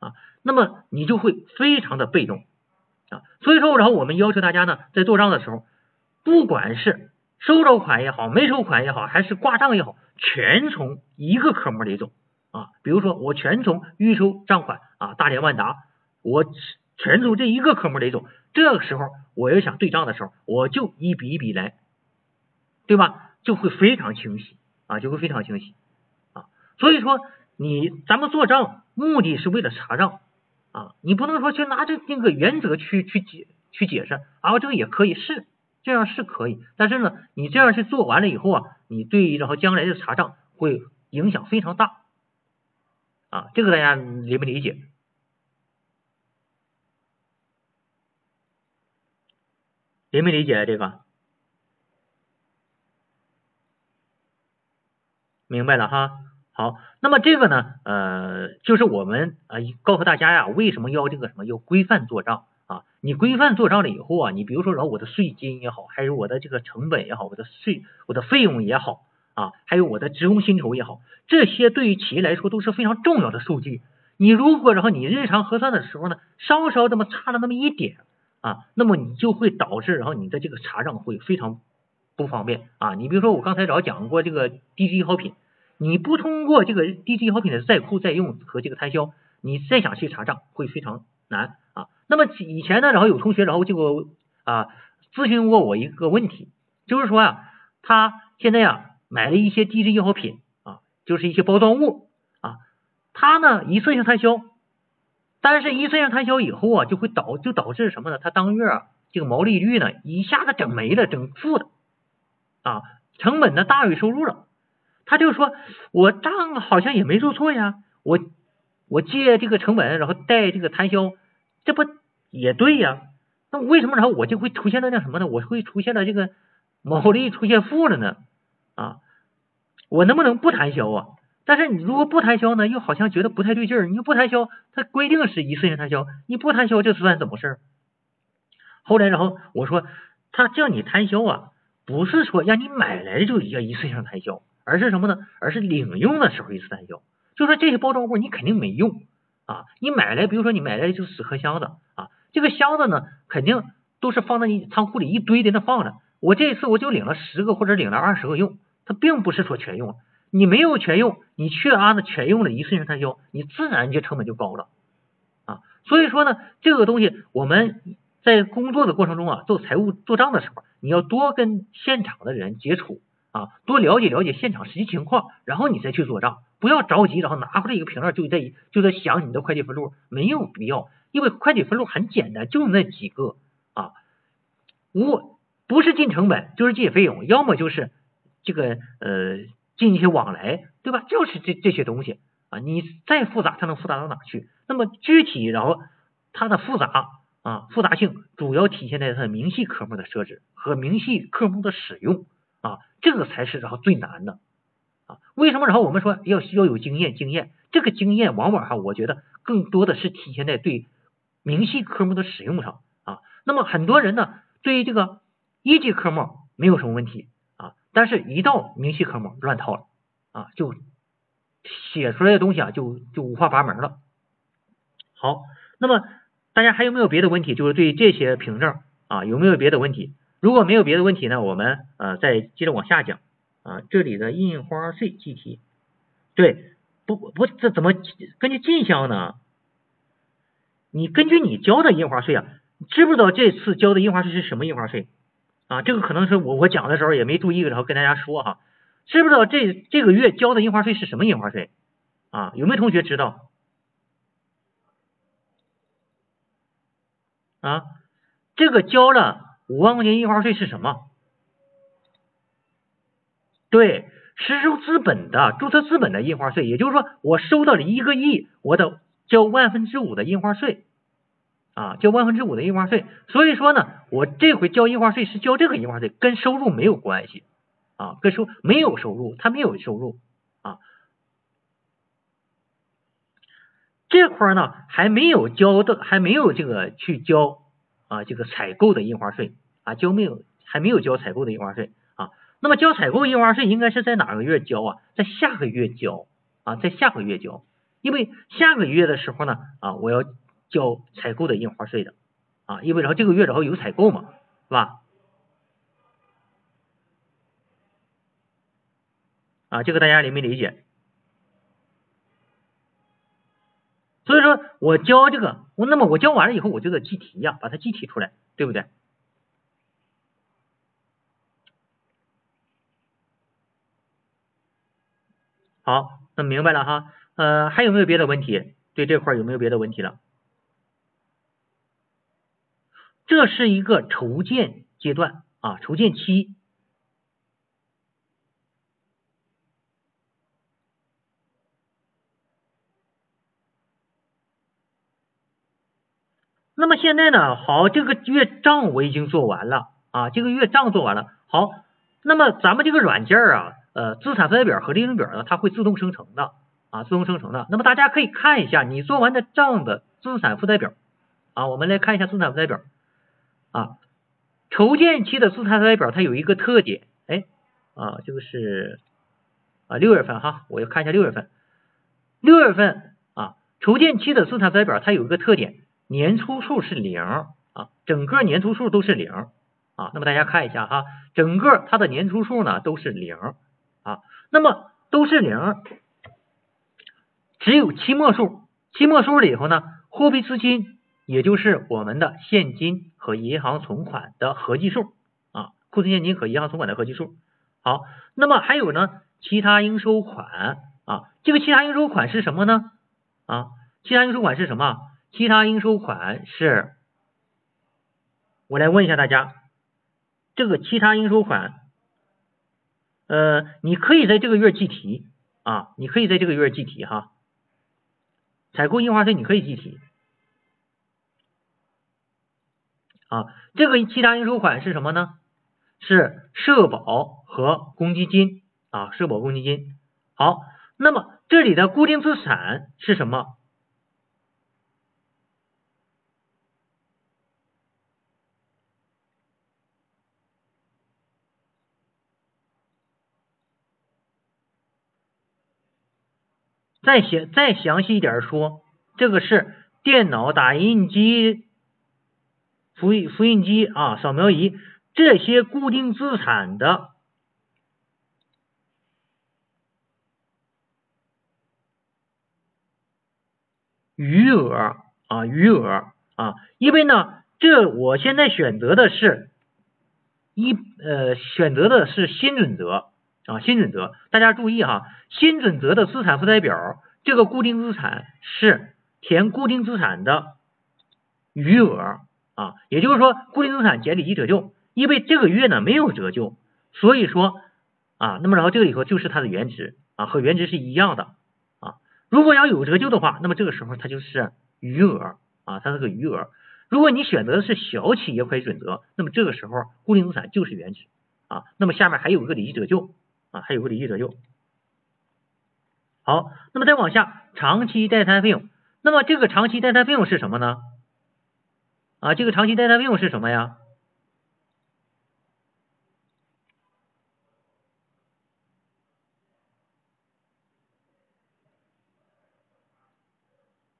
啊，那么你就会非常的被动啊，所以说，然后我们要求大家呢，在做账的时候，不管是收着款也好，没收款也好，还是挂账也好，全从一个科目里走啊。比如说，我全从预收账款啊，大连万达，我全从这一个科目里走。这个时候，我要想对账的时候，我就一笔一笔来，对吧？就会非常清晰啊，就会非常清晰啊。所以说，你咱们做账。目的是为了查账啊，你不能说去拿着那个原则去去解去解释啊，这个也可以是这样是可以，但是呢，你这样去做完了以后啊，你对然后将来的查账会影响非常大啊，这个大家理不理解？理没理解这个？明白了哈。好，那么这个呢，呃，就是我们啊告诉大家呀，为什么要这个什么要规范做账啊？你规范做账了以后啊，你比如说，然后我的税金也好，还有我的这个成本也好，我的税我的费用也好啊，还有我的职工薪酬也好，这些对于企业来说都是非常重要的数据。你如果然后你日常核算的时候呢，稍稍这么差了那么一点啊，那么你就会导致然后你的这个查账会非常不方便啊。你比如说我刚才早讲过这个低值易耗品，你不通过这个低值易耗品的在库在用和这个摊销，你再想去查账会非常难啊。那么以前呢，然后有同学然后就啊咨询过我一个问题，就是说啊，他现在呀买了一些低值易耗品啊，就是一些包装物啊，他呢一次性摊销。但是，一次性摊销以后啊，就会导就导致什么呢？他当月啊，这个毛利率呢，一下子整没了，整负的啊，成本呢大于收入了。他就说，我账好像也没做错呀，我我借这个成本，然后贷这个摊销，这不也对呀？那为什么然后我就会出现了那什么呢？我会出现了这个毛利出现负了呢？啊，我能不能不摊销啊？但是你如果不摊销呢，又好像觉得不太对劲儿。你不摊销，它规定是一次性摊销，你不摊销这算怎么事儿？后来然后我说，他叫你摊销啊，不是说让你买来就叫一次性摊销，而是什么呢？而是领用的时候一次摊销。就说这些包装物你肯定没用啊，你买来，比如说你买来就死壳箱子啊，这个箱子呢肯定都是放在你仓库里一堆在那放着。我这次我就领了十个或者领了二十个用，它并不是说全用。你没有全用，你却按照全用了一次性摊销，你自然就成本就高了啊。所以说呢，这个东西我们在工作的过程中啊，做财务做账的时候，你要多跟现场的人接触啊，多了解了解现场实际情况，然后你再去做账，不要着急，然后拿回来一个凭证就在就在想你的会计分录，没有必要，因为会计分录很简单，就那几个啊，无不是进成本就是进费用，要么就是这个呃。进一些往来，对吧？就是这这些东西啊，你再复杂，它能复杂到哪去？那么具体，然后它的复杂啊，复杂性主要体现在它的明细科目的设置和明细科目的使用啊，这个才是然后最难的啊。为什么？然后我们说要要有经验，经验这个经验往往哈，我觉得更多的是体现在对明细科目的使用上啊。那么很多人呢，对于这个一级科目没有什么问题啊。但是，一到明细科目乱套了啊，就写出来的东西啊，就就五花八门了。好，那么大家还有没有别的问题？就是对这些凭证啊，有没有别的问题？如果没有别的问题呢，我们呃再接着往下讲啊。这里的印花税计提，对，不不，这怎么根据进项呢？你根据你交的印花税啊，知不知道这次交的印花税是什么印花税？啊，这个可能是我我讲的时候也没注意，然后跟大家说哈，知不知道这这个月交的印花税是什么印花税？啊，有没有同学知道？啊，这个交了五万块钱印花税是什么？对，实收资本的注册资本的印花税，也就是说我收到了一个亿，我得交万分之五的印花税。啊，交万分之五的印花税，所以说呢，我这回交印花税是交这个印花税，跟收入没有关系啊，跟收没有收入，他没有收入啊，这块呢还没有交的，还没有这个去交啊这个采购的印花税啊，交没有还没有交采购的印花税啊，那么交采购印花税应该是在哪个月交啊？在下个月交啊，在下个月交，因为下个月的时候呢啊，我要。交采购的印花税的啊，因为然后这个月然后有采购嘛，是吧？啊，这个大家理没理解？所以说我交这个，我那么我交完了以后，我就得计提呀，把它计提出来，对不对？好，那明白了哈。呃，还有没有别的问题？对这块有没有别的问题了？这是一个筹建阶段啊，筹建期。那么现在呢，好，这个月账我已经做完了啊，这个月账做完了。好，那么咱们这个软件啊，呃，资产负债表和利润表呢，它会自动生成的啊，自动生成的。那么大家可以看一下你做完的账的资产负债表啊，我们来看一下资产负债表。啊，筹建期的资产负债表它有一个特点，哎，啊，这个是啊六月份哈，我要看一下六月份，六月份啊，筹建期的资产负债表它有一个特点，年初数是零啊，整个年初数都是零啊。那么大家看一下哈，整个它的年初数呢都是零啊。那么都是零，只有期末数，期末数里头呢，货币资金也就是我们的现金和银行存款的合计数啊，库存现金和银行存款的合计数。好，那么还有呢，其他应收款啊，这个其他应收款是什么呢？啊，其他应收款是什么？其他应收款是，我来问一下大家，这个其他应收款，呃，你可以在这个月计提啊，你可以在这个月计提哈，采购印花税你可以计提啊，这个其他应收款是什么呢？是社保和公积金啊，社保公积金。好，那么这里的固定资产是什么？再详再详细一点说，这个是电脑、打印机、复印复印机啊、扫描仪这些固定资产的余额啊，余额啊，因为呢，这我现在选择的是一呃，选择的是新准则。啊，新准则，大家注意哈，新准则的资产负债表，这个固定资产是填固定资产的余额啊，也就是说，固定资产减里计折旧，因为这个月呢没有折旧，所以说啊，那么然后这个里头就是它的原值啊，和原值是一样的啊。如果要有折旧的话，那么这个时候它就是余额啊，它是个余额。如果你选择的是小企业会计准则，那么这个时候固定资产就是原值啊。那么下面还有一个累计折旧。啊，还有个利息折旧。好，那么再往下，长期代摊费用。那么这个长期代摊费用是什么呢？啊，这个长期代摊费用是什么呀？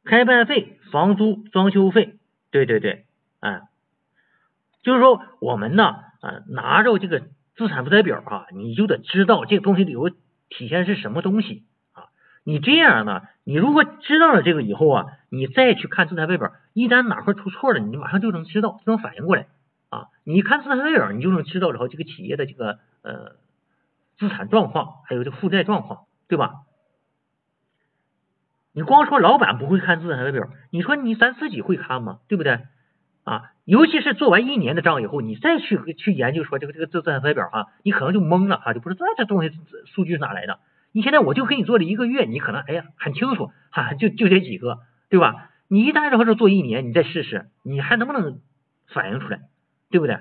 开办费、房租、装修费。对对对，啊，就是说我们呢，啊，拿着这个。资产负债表啊，你就得知道这个东西里头体现的是什么东西啊。你这样呢，你如果知道了这个以后啊，你再去看资产负债表，一旦哪块出错了，你马上就能知道，就能反应过来啊。你看资产负债表，你就能知道然后这个企业的这个呃资产状况，还有这负债状况，对吧？你光说老板不会看资产负债表，你说你咱自己会看吗？对不对？啊，尤其是做完一年的账以后，你再去去研究说这个这个资产负债表啊，你可能就懵了啊，就不知道这东西数据是哪来的。你现在我就给你做了一个月，你可能哎呀很清楚哈，就就这几个，对吧？你一旦然后是做一年，你再试试，你还能不能反映出来，对不对？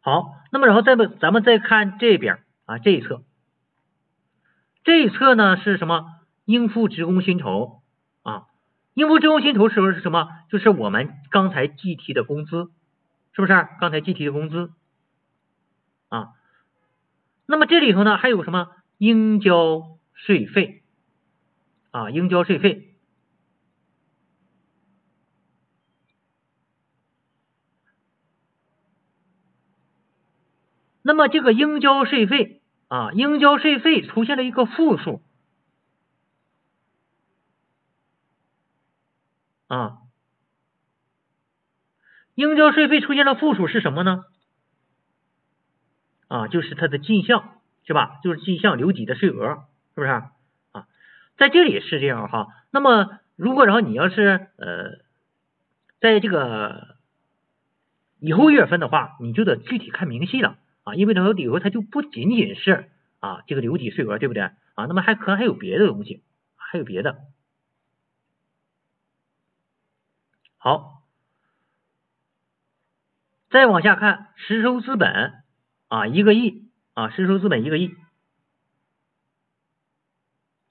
好，那么然后再不咱们再看这边啊这一侧，这一侧呢是什么？应付职工薪酬。应付职工薪酬时候是什么？就是我们刚才计提的工资，是不是？刚才计提的工资啊。那么这里头呢还有什么？应交税费啊，应交税费。那么这个应交税费啊，应交税费出现了一个负数。啊，应交税费出现了负数是什么呢？啊，就是它的进项是吧？就是进项留抵的税额，是不是啊？在这里是这样哈。那么如果然后你要是呃，在这个以后月份的话，你就得具体看明细了啊，因为它里头它就不仅仅是啊这个留抵税额，对不对啊？那么还可能还有别的东西，还有别的。好，再往下看，实收资本啊一个亿啊，实收资本一个亿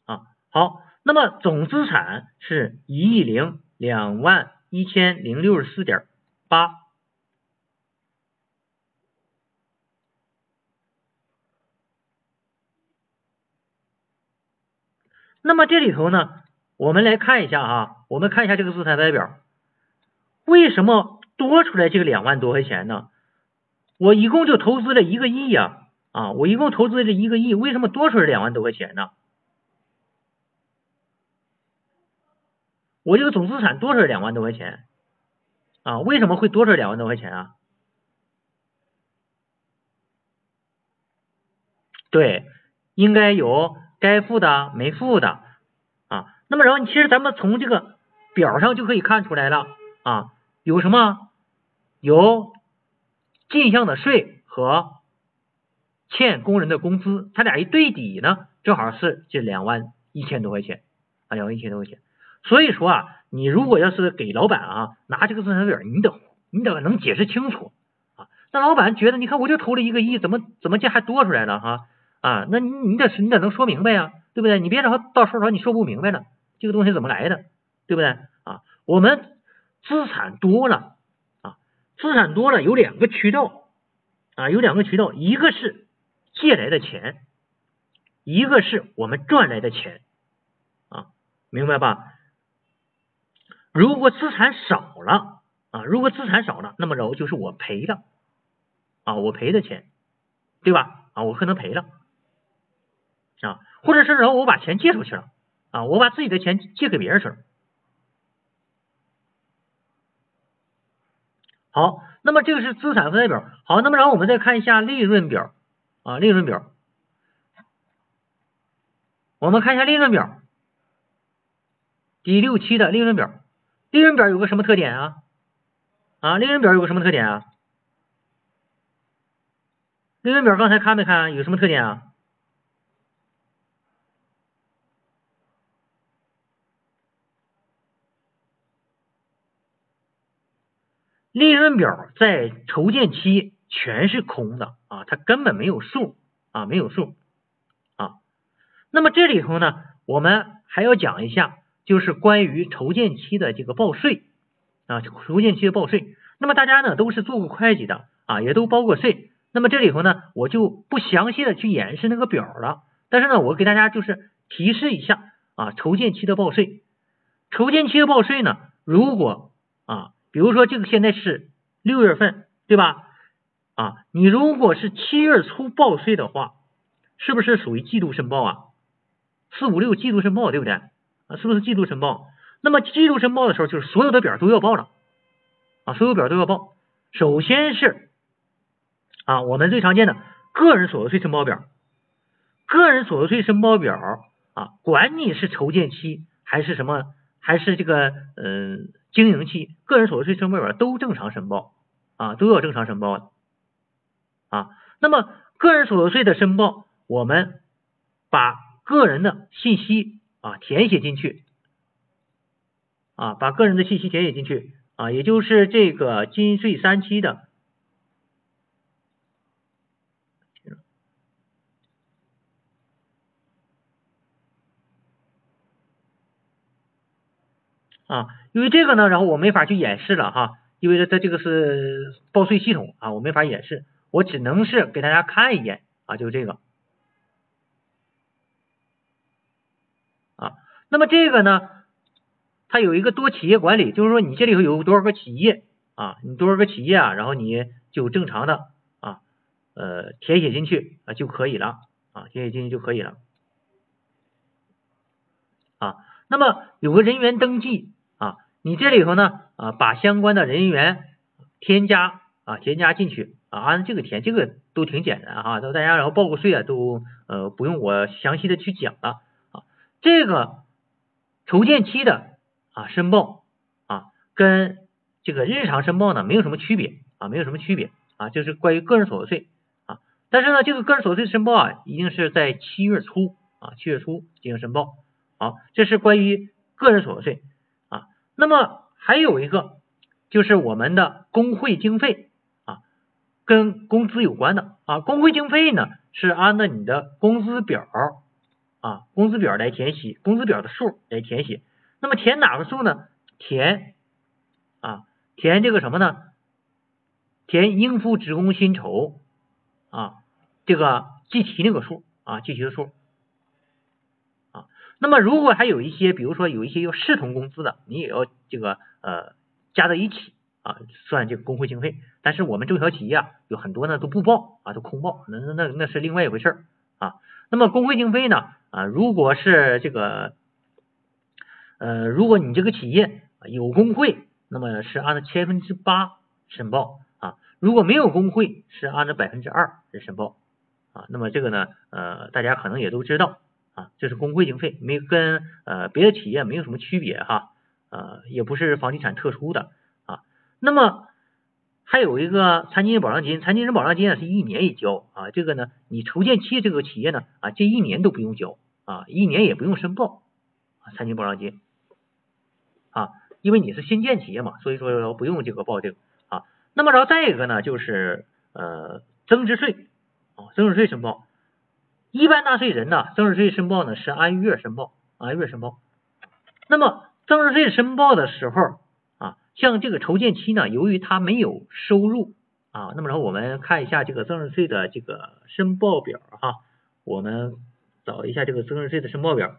啊。好，那么总资产是一亿零两万一千零六十四点八。那么这里头呢，我们来看一下啊，我们看一下这个资产负债表，为什么多出来这个两万多块钱呢？我一共就投资了一个亿呀，啊，我一共投资了一个亿，为什么多出来两万多块钱呢？我这个总资产多出来两万多块钱，啊，为什么会多出来两万多块钱啊？对，应该有该付的没付的啊。那么然后其实咱们从这个表上就可以看出来了啊，有什么？有进项的税和欠工人的工资，它俩一对抵呢，正好是这两万一千多块钱啊，两万一千多块钱。所以说啊，你如果要是给老板啊拿这个资产表，你得你得能解释清楚啊。那老板觉得，你看我就投了一个亿，怎么怎么这还多出来了哈？啊，那你你得你得能说明白呀，对不对？你别到到时候说你说不明白了，这个东西怎么来的，对不对？啊，我们资产多了啊，资产多了有两个渠道啊，有两个渠道，一个是借来的钱，一个是我们赚来的钱啊，明白吧？如果资产少了啊，如果资产少了，那么然后就是我赔了啊，我赔的钱，对吧？啊，我可能赔了。啊，或者是然后我把钱借出去了啊，我把自己的钱借给别人去了。好，那么这个是资产负债表。好，那么然后我们再看一下利润表啊，利润表。我们看一下利润表，第六期的利润表。利润表有个什么特点啊？啊，利润表有个什么特点啊？利润表刚才看没看？有什么特点啊？利润表在筹建期全是空的啊，它根本没有数啊，没有数啊。那么这里头呢，我们还要讲一下，就是关于筹建期的这个报税啊，筹建期的报税。那么大家呢都是做过会计的啊，也都报过税。那么这里头呢，我就不详细的去演示那个表了。但是呢，我给大家就是提示一下啊，筹建期的报税，筹建期的报税呢，如果啊。比如说这个现在是六月份，对吧？啊，你如果是七月初报税的话，是不是属于季度申报啊？四五六季度申报，对不对？啊，是不是季度申报？那么季度申报的时候，就是所有的表都要报了啊，所有表都要报。首先是啊，我们最常见的个人所得税申报表，个人所得税申报表啊，管你是筹建期还是什么，还是这个嗯。经营期个人所得税申报表都正常申报啊，都要正常申报的啊。那么个人所得税的申报，我们把个人的信息啊填写进去啊，把个人的信息填写进去啊，也就是这个金税三期的啊。因为这个呢，然后我没法去演示了哈，因为它这个是报税系统啊，我没法演示，我只能是给大家看一眼啊，就是这个啊。那么这个呢，它有一个多企业管理，就是说你这里头有多少个企业啊，你多少个企业啊，然后你就正常的啊，呃，填写进去啊就可以了啊，填写进去就可以了啊。那么有个人员登记。你这里头呢啊，把相关的人员添加啊，添加进去啊，按这个填，这个都挺简单哈，都大家然后报个税啊，都呃不用我详细的去讲了啊。这个筹建期的啊申报啊，跟这个日常申报呢没有什么区别啊，没有什么区别啊，就是关于个人所得税啊。但是呢，这个个人所得税申报啊，一定是在七月初啊，七月初进行申报。好，这是关于个人所得税。那么还有一个就是我们的工会经费啊，跟工资有关的啊，工会经费呢是按照你的工资表啊，工资表来填写，工资表的数来填写。那么填哪个数呢？填啊，填这个什么呢？填应付职工薪酬啊，这个计提那个数啊，计提的数。那么如果还有一些，比如说有一些要视同工资的，你也要这个呃加在一起啊，算这个工会经费。但是我们中小企业啊，有很多呢都不报啊，都空报，那那那那是另外一回事儿啊。那么工会经费呢啊，如果是这个呃，如果你这个企业有工会，那么是按照千分之八申报啊；如果没有工会，是按照百分之二来申报啊。那么这个呢呃，大家可能也都知道啊，这是工会经费，没跟呃别的企业没有什么区别哈，呃，也不是房地产特殊的啊。那么还有一个残疾人保障金，残疾人保障金呢是一年一交啊，这个呢你筹建期这个企业呢啊这一年都不用交啊，一年也不用申报啊残疾保障金啊，因为你是新建企业嘛，所以说不用这个报这个啊。那么然后再一个呢就是呃增值税啊增值税申报，一般纳税人呢增值税申报呢是按月申报按月申报，那么增值税申报的时候啊。像这个筹建期呢，由于他没有收入啊，那么然后我们看一下这个增值税的这个申报表哈，我们找一下这个增值税的申报表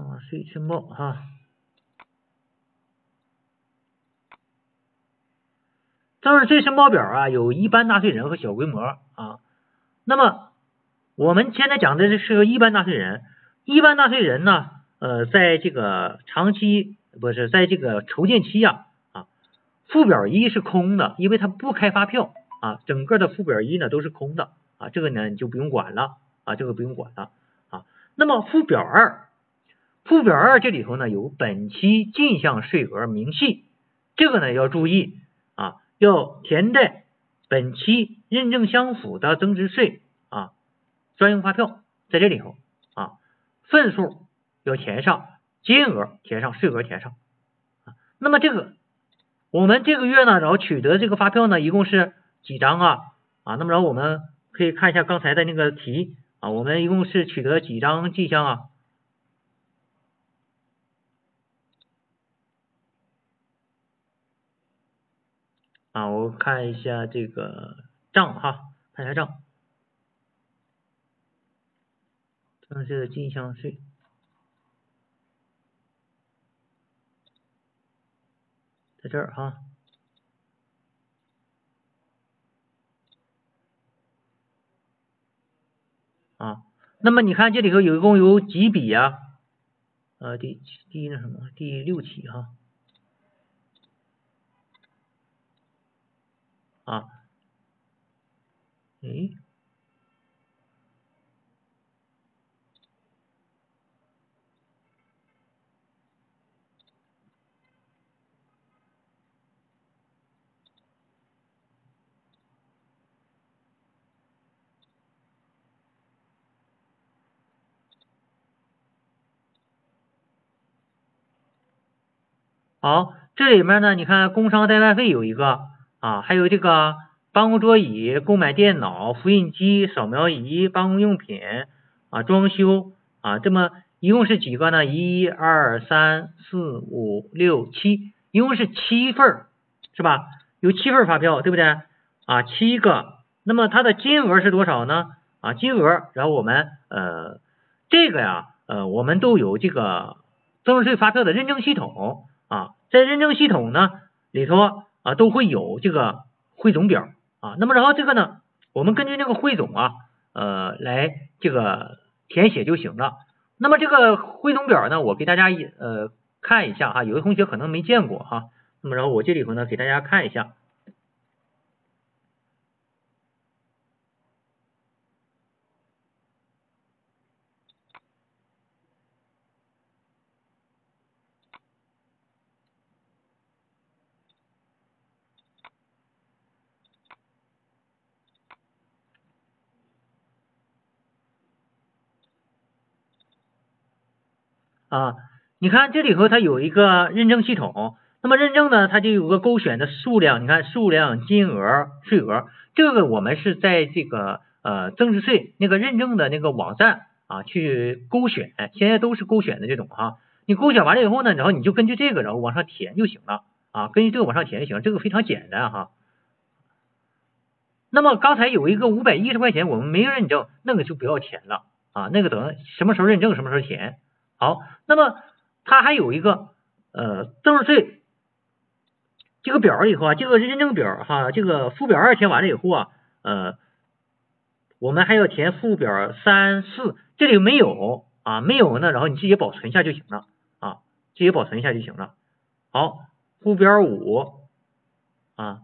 啊，税申报哈。增值税申报表啊，有一般纳税人和小规模啊。那么我们现在讲的是个一般纳税人，一般纳税人呢，呃，在这个长期不是在这个筹建期呀啊，附表一是空的，因为它不开发票啊，整个的附表一呢都是空的啊，这个呢你就不用管了啊，这个不用管了啊。那么附表二，附表二这里头呢有本期进项税额明细，这个呢要注意啊。要填在本期认证相符的增值税啊专用发票在这里头啊份数要填上，金额填上，税额填上啊。那么这个我们这个月呢，然后取得这个发票呢，一共是几张啊啊？那么然后我们可以看一下刚才的那个题啊，我们一共是取得几张进项啊？啊，我看一下这个账哈，看一下账，这是进项税在这儿哈，啊，那么你看这里头有一共有几笔呀？呃，第第那什么，第六起哈。啊，诶，好，这里面呢，你看工商代办费有一个。啊，还有这个办公桌椅、购买电脑、复印机、扫描仪、办公用品啊、装修啊，这么一共是几个呢？一二三四五六七，一共是七份是吧？有七份发票，对不对？啊，七个。那么它的金额是多少呢？啊，金额，然后我们呃，这个呀，呃，我们都有这个增值税发票的认证系统啊，在认证系统呢里头。啊，都会有这个汇总表啊，那么然后这个呢，我们根据这个汇总啊，呃，来这个填写就行了。那么这个汇总表呢，我给大家呃看一下哈，有的同学可能没见过哈，那么然后我这里头呢给大家看一下。啊，你看这里头它有一个认证系统，那么认证呢，它就有个勾选的数量，你看数量、金额、税额，这个我们是在这个呃增值税那个认证的那个网站啊去勾选，现在都是勾选的这种哈，你勾选完了以后呢，然后你就根据这个然后往上填就行了啊，根据这个往上填就行，这个非常简单哈。那么刚才有一个五百一十块钱我们没认证，那个就不要填了啊，那个等什么时候认证什么时候填。好，那么它还有一个呃增值税这个表以后啊，这个认证表哈，这个附表二填完了以后啊，呃，我们还要填附表三四，这里没有啊，没有呢，然后你直接保存一下就行了啊，直接保存一下就行了。好，附表五啊。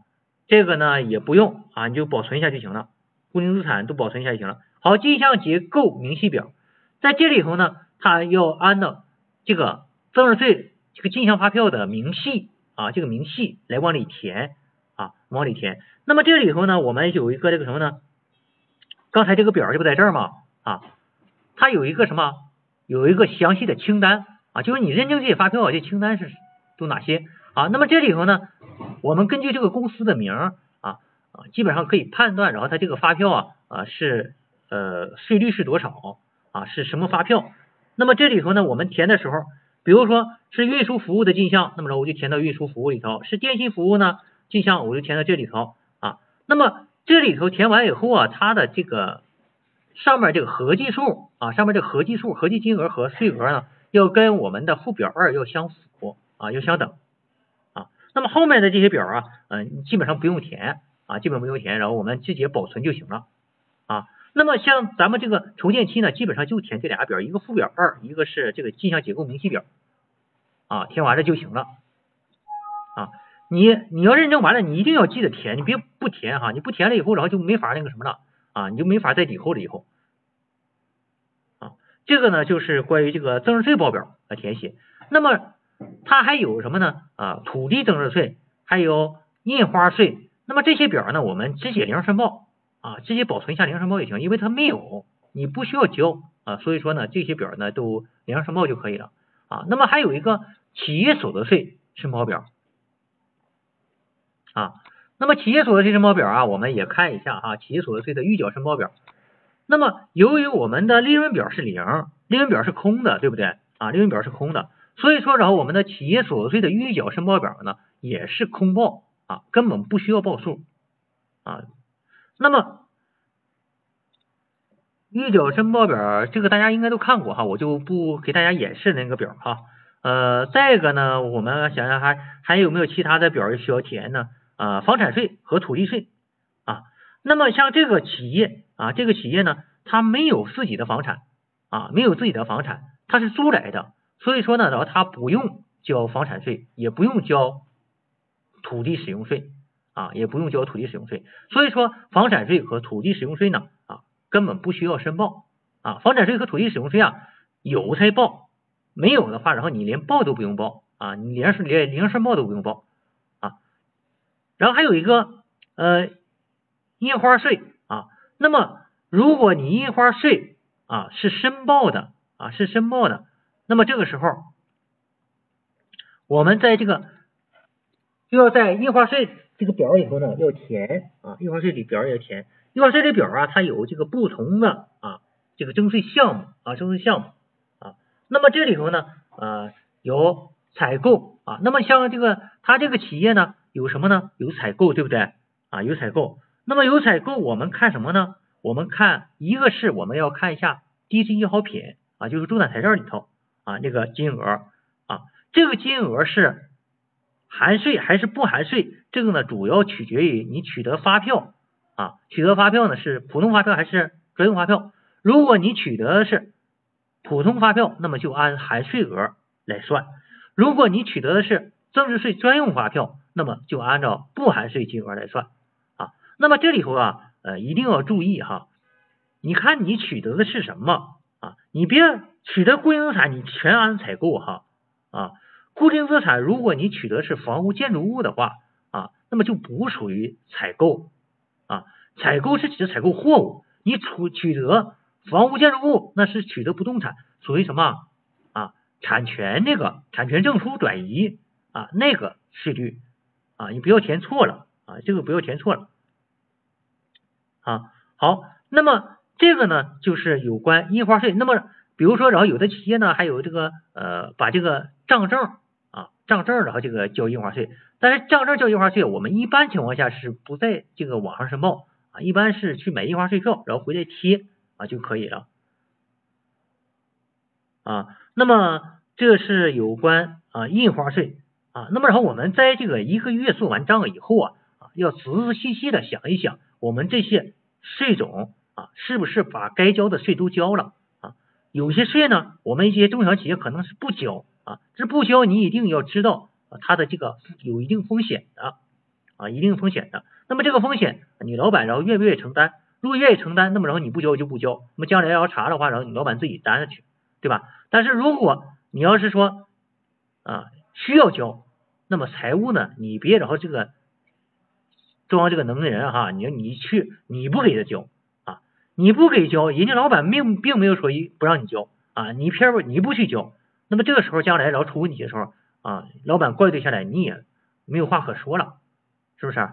这个呢也不用啊，你就保存一下就行了，固定资产都保存一下就行了。好，进项结构明细表，在这里头呢，它要按照这个增值税这个进项发票的明细啊，这个明细来往里填啊，往里填。那么这里头呢，我们有一个这个什么呢？刚才这个表这不在这儿吗？啊，它有一个什么？有一个详细的清单啊，就是你认证这些发票这清单是都哪些啊？那么这里头呢？我们根据这个公司的名啊啊，基本上可以判断，然后它这个发票啊啊是呃税率是多少啊是什么发票？那么这里头呢，我们填的时候，比如说是运输服务的进项，那么着我就填到运输服务里头；是电信服务呢进项，我就填到这里头啊。那么这里头填完以后啊，它的这个上面这个合计数啊，上面这个合计数、合计金额和税额呢，要跟我们的附表二要相符啊，要相等啊。那么后面的这些表啊，嗯，基本上不用填啊，基本不用填，然后我们直接保存就行了啊。那么像咱们这个筹建期呢，基本上就填这俩表，一个附表二，一个是这个进项结构明细表啊，填完了就行了啊。你你要认证完了，你一定要记得填，你别不填哈，你不填了以后，然后就没法那个什么了啊，你就没法再抵扣了以后啊。这个呢就是关于这个增值税报表的填写，那么。它还有什么呢？啊，土地增值税，还有印花税。那么这些表呢，我们直接零申报啊，直接保存一下零申报也行，因为它没有，你不需要交啊。所以说呢，这些表呢都零申报就可以了啊。那么还有一个企业所得税申报表啊。那么企业所得税申报表啊，我们也看一下啊，企业所得税的预缴申报表。那么由于我们的利润表是零，利润表是空的，对不对啊？利润表是空的。所以说，然后我们的企业所得税的预缴申报表呢，也是空报啊，根本不需要报数啊。那么预缴申报表这个大家应该都看过哈，我就不给大家演示那个表哈。呃，再一个呢，我们想想还还有没有其他的表需要填呢？啊，房产税和土地税啊。那么像这个企业啊，这个企业呢，它没有自己的房产啊，没有自己的房产，它是租来的。所以说呢，然后他不用交房产税，也不用交土地使用税啊，也不用交土地使用税。所以说，房产税和土地使用税呢啊，根本不需要申报啊。房产税和土地使用税啊，有才报，没有的话，然后你连报都不用报啊，你连连零申报都不用报啊。然后还有一个呃印花税啊，那么如果你印花税啊是申报的啊是申报的。那么这个时候，我们在这个就要在印花税这个表里头呢，要填啊，印花税里表也要填。印花税里表啊，它有这个不同的啊这个征税项目啊，征税项目啊。那么这里头呢，呃，有采购啊。那么像这个它这个企业呢，有什么呢？有采购，对不对啊？有采购。那么有采购，我们看什么呢？我们看一个是我们要看一下低值一号品啊，就是中产材料里头。啊，那个金额啊，这个金额是含税还是不含税？这个呢，主要取决于你取得发票啊，取得发票呢是普通发票还是专用发票？如果你取得的是普通发票，那么就按含税额来算；如果你取得的是增值税专用发票，那么就按照不含税金额来算啊。那么这里头啊，呃，一定要注意哈，你看你取得的是什么啊？你别。取得固定资产，你全按采购哈啊。固定资产，如果你取得是房屋建筑物的话，那么就不属于采购啊。采购是指采购货物，你取取得房屋建筑物，那是取得不动产，属于什么啊？产权那个产权证书转移啊，那个税率啊，你不要填错了啊，这个不要填错了啊。好，那么这个呢，就是有关印花税，那么。比如说，然后有的企业呢，还有这个呃，把这个账证账证然后这个交印花税。但是账证交印花税，我们一般情况下是不在这个网上申报啊，一般是去买印花税票，然后回来贴啊就可以了啊。那么这是有关啊印花税啊。那么然后我们在这个一个月做完账以后啊啊，要仔仔细细的想一想，我们这些税种啊是不是把该交的税都交了啊？有些税呢，我们一些中小企业可能是不交啊，这不交你一定要知道。啊，它的这个有一定风险的啊，一定风险的。那么这个风险，你老板然后愿不愿意承担？如果愿意承担，那么然后你不交就不交。那么将来要查的话，然后你老板自己担着去，对吧？但是如果你要是说啊需要交，那么财务呢，你别然后这个装这个能人哈，你你去你不给他交啊，你不给交，人家老板并并没有说一不让你交啊，你偏不你不去交，那么这个时候将来然后出问题的时候。啊，老板怪罪下来，你也没有话可说了，是不是？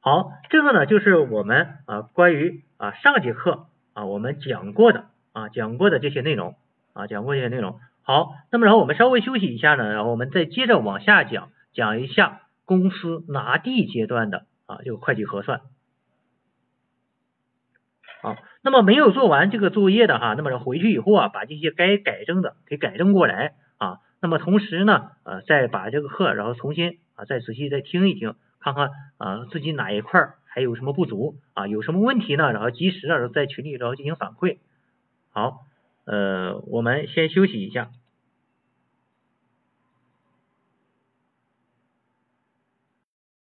好，这个呢就是我们啊关于啊上节课啊我们讲过的啊讲过的这些内容啊讲过这些内容。好，那么然后我们稍微休息一下呢，然后我们再接着往下讲，讲一下公司拿地阶段的啊这个会计核算。啊，那么没有做完这个作业的哈，那么回去以后啊，把这些该改正的给改正过来。啊，那么同时呢，呃，再把这个课，然后重新啊，再仔细再听一听，看看啊自己哪一块还有什么不足啊，有什么问题呢？然后及时啊在群里然后进行反馈。好，呃，我们先休息一下。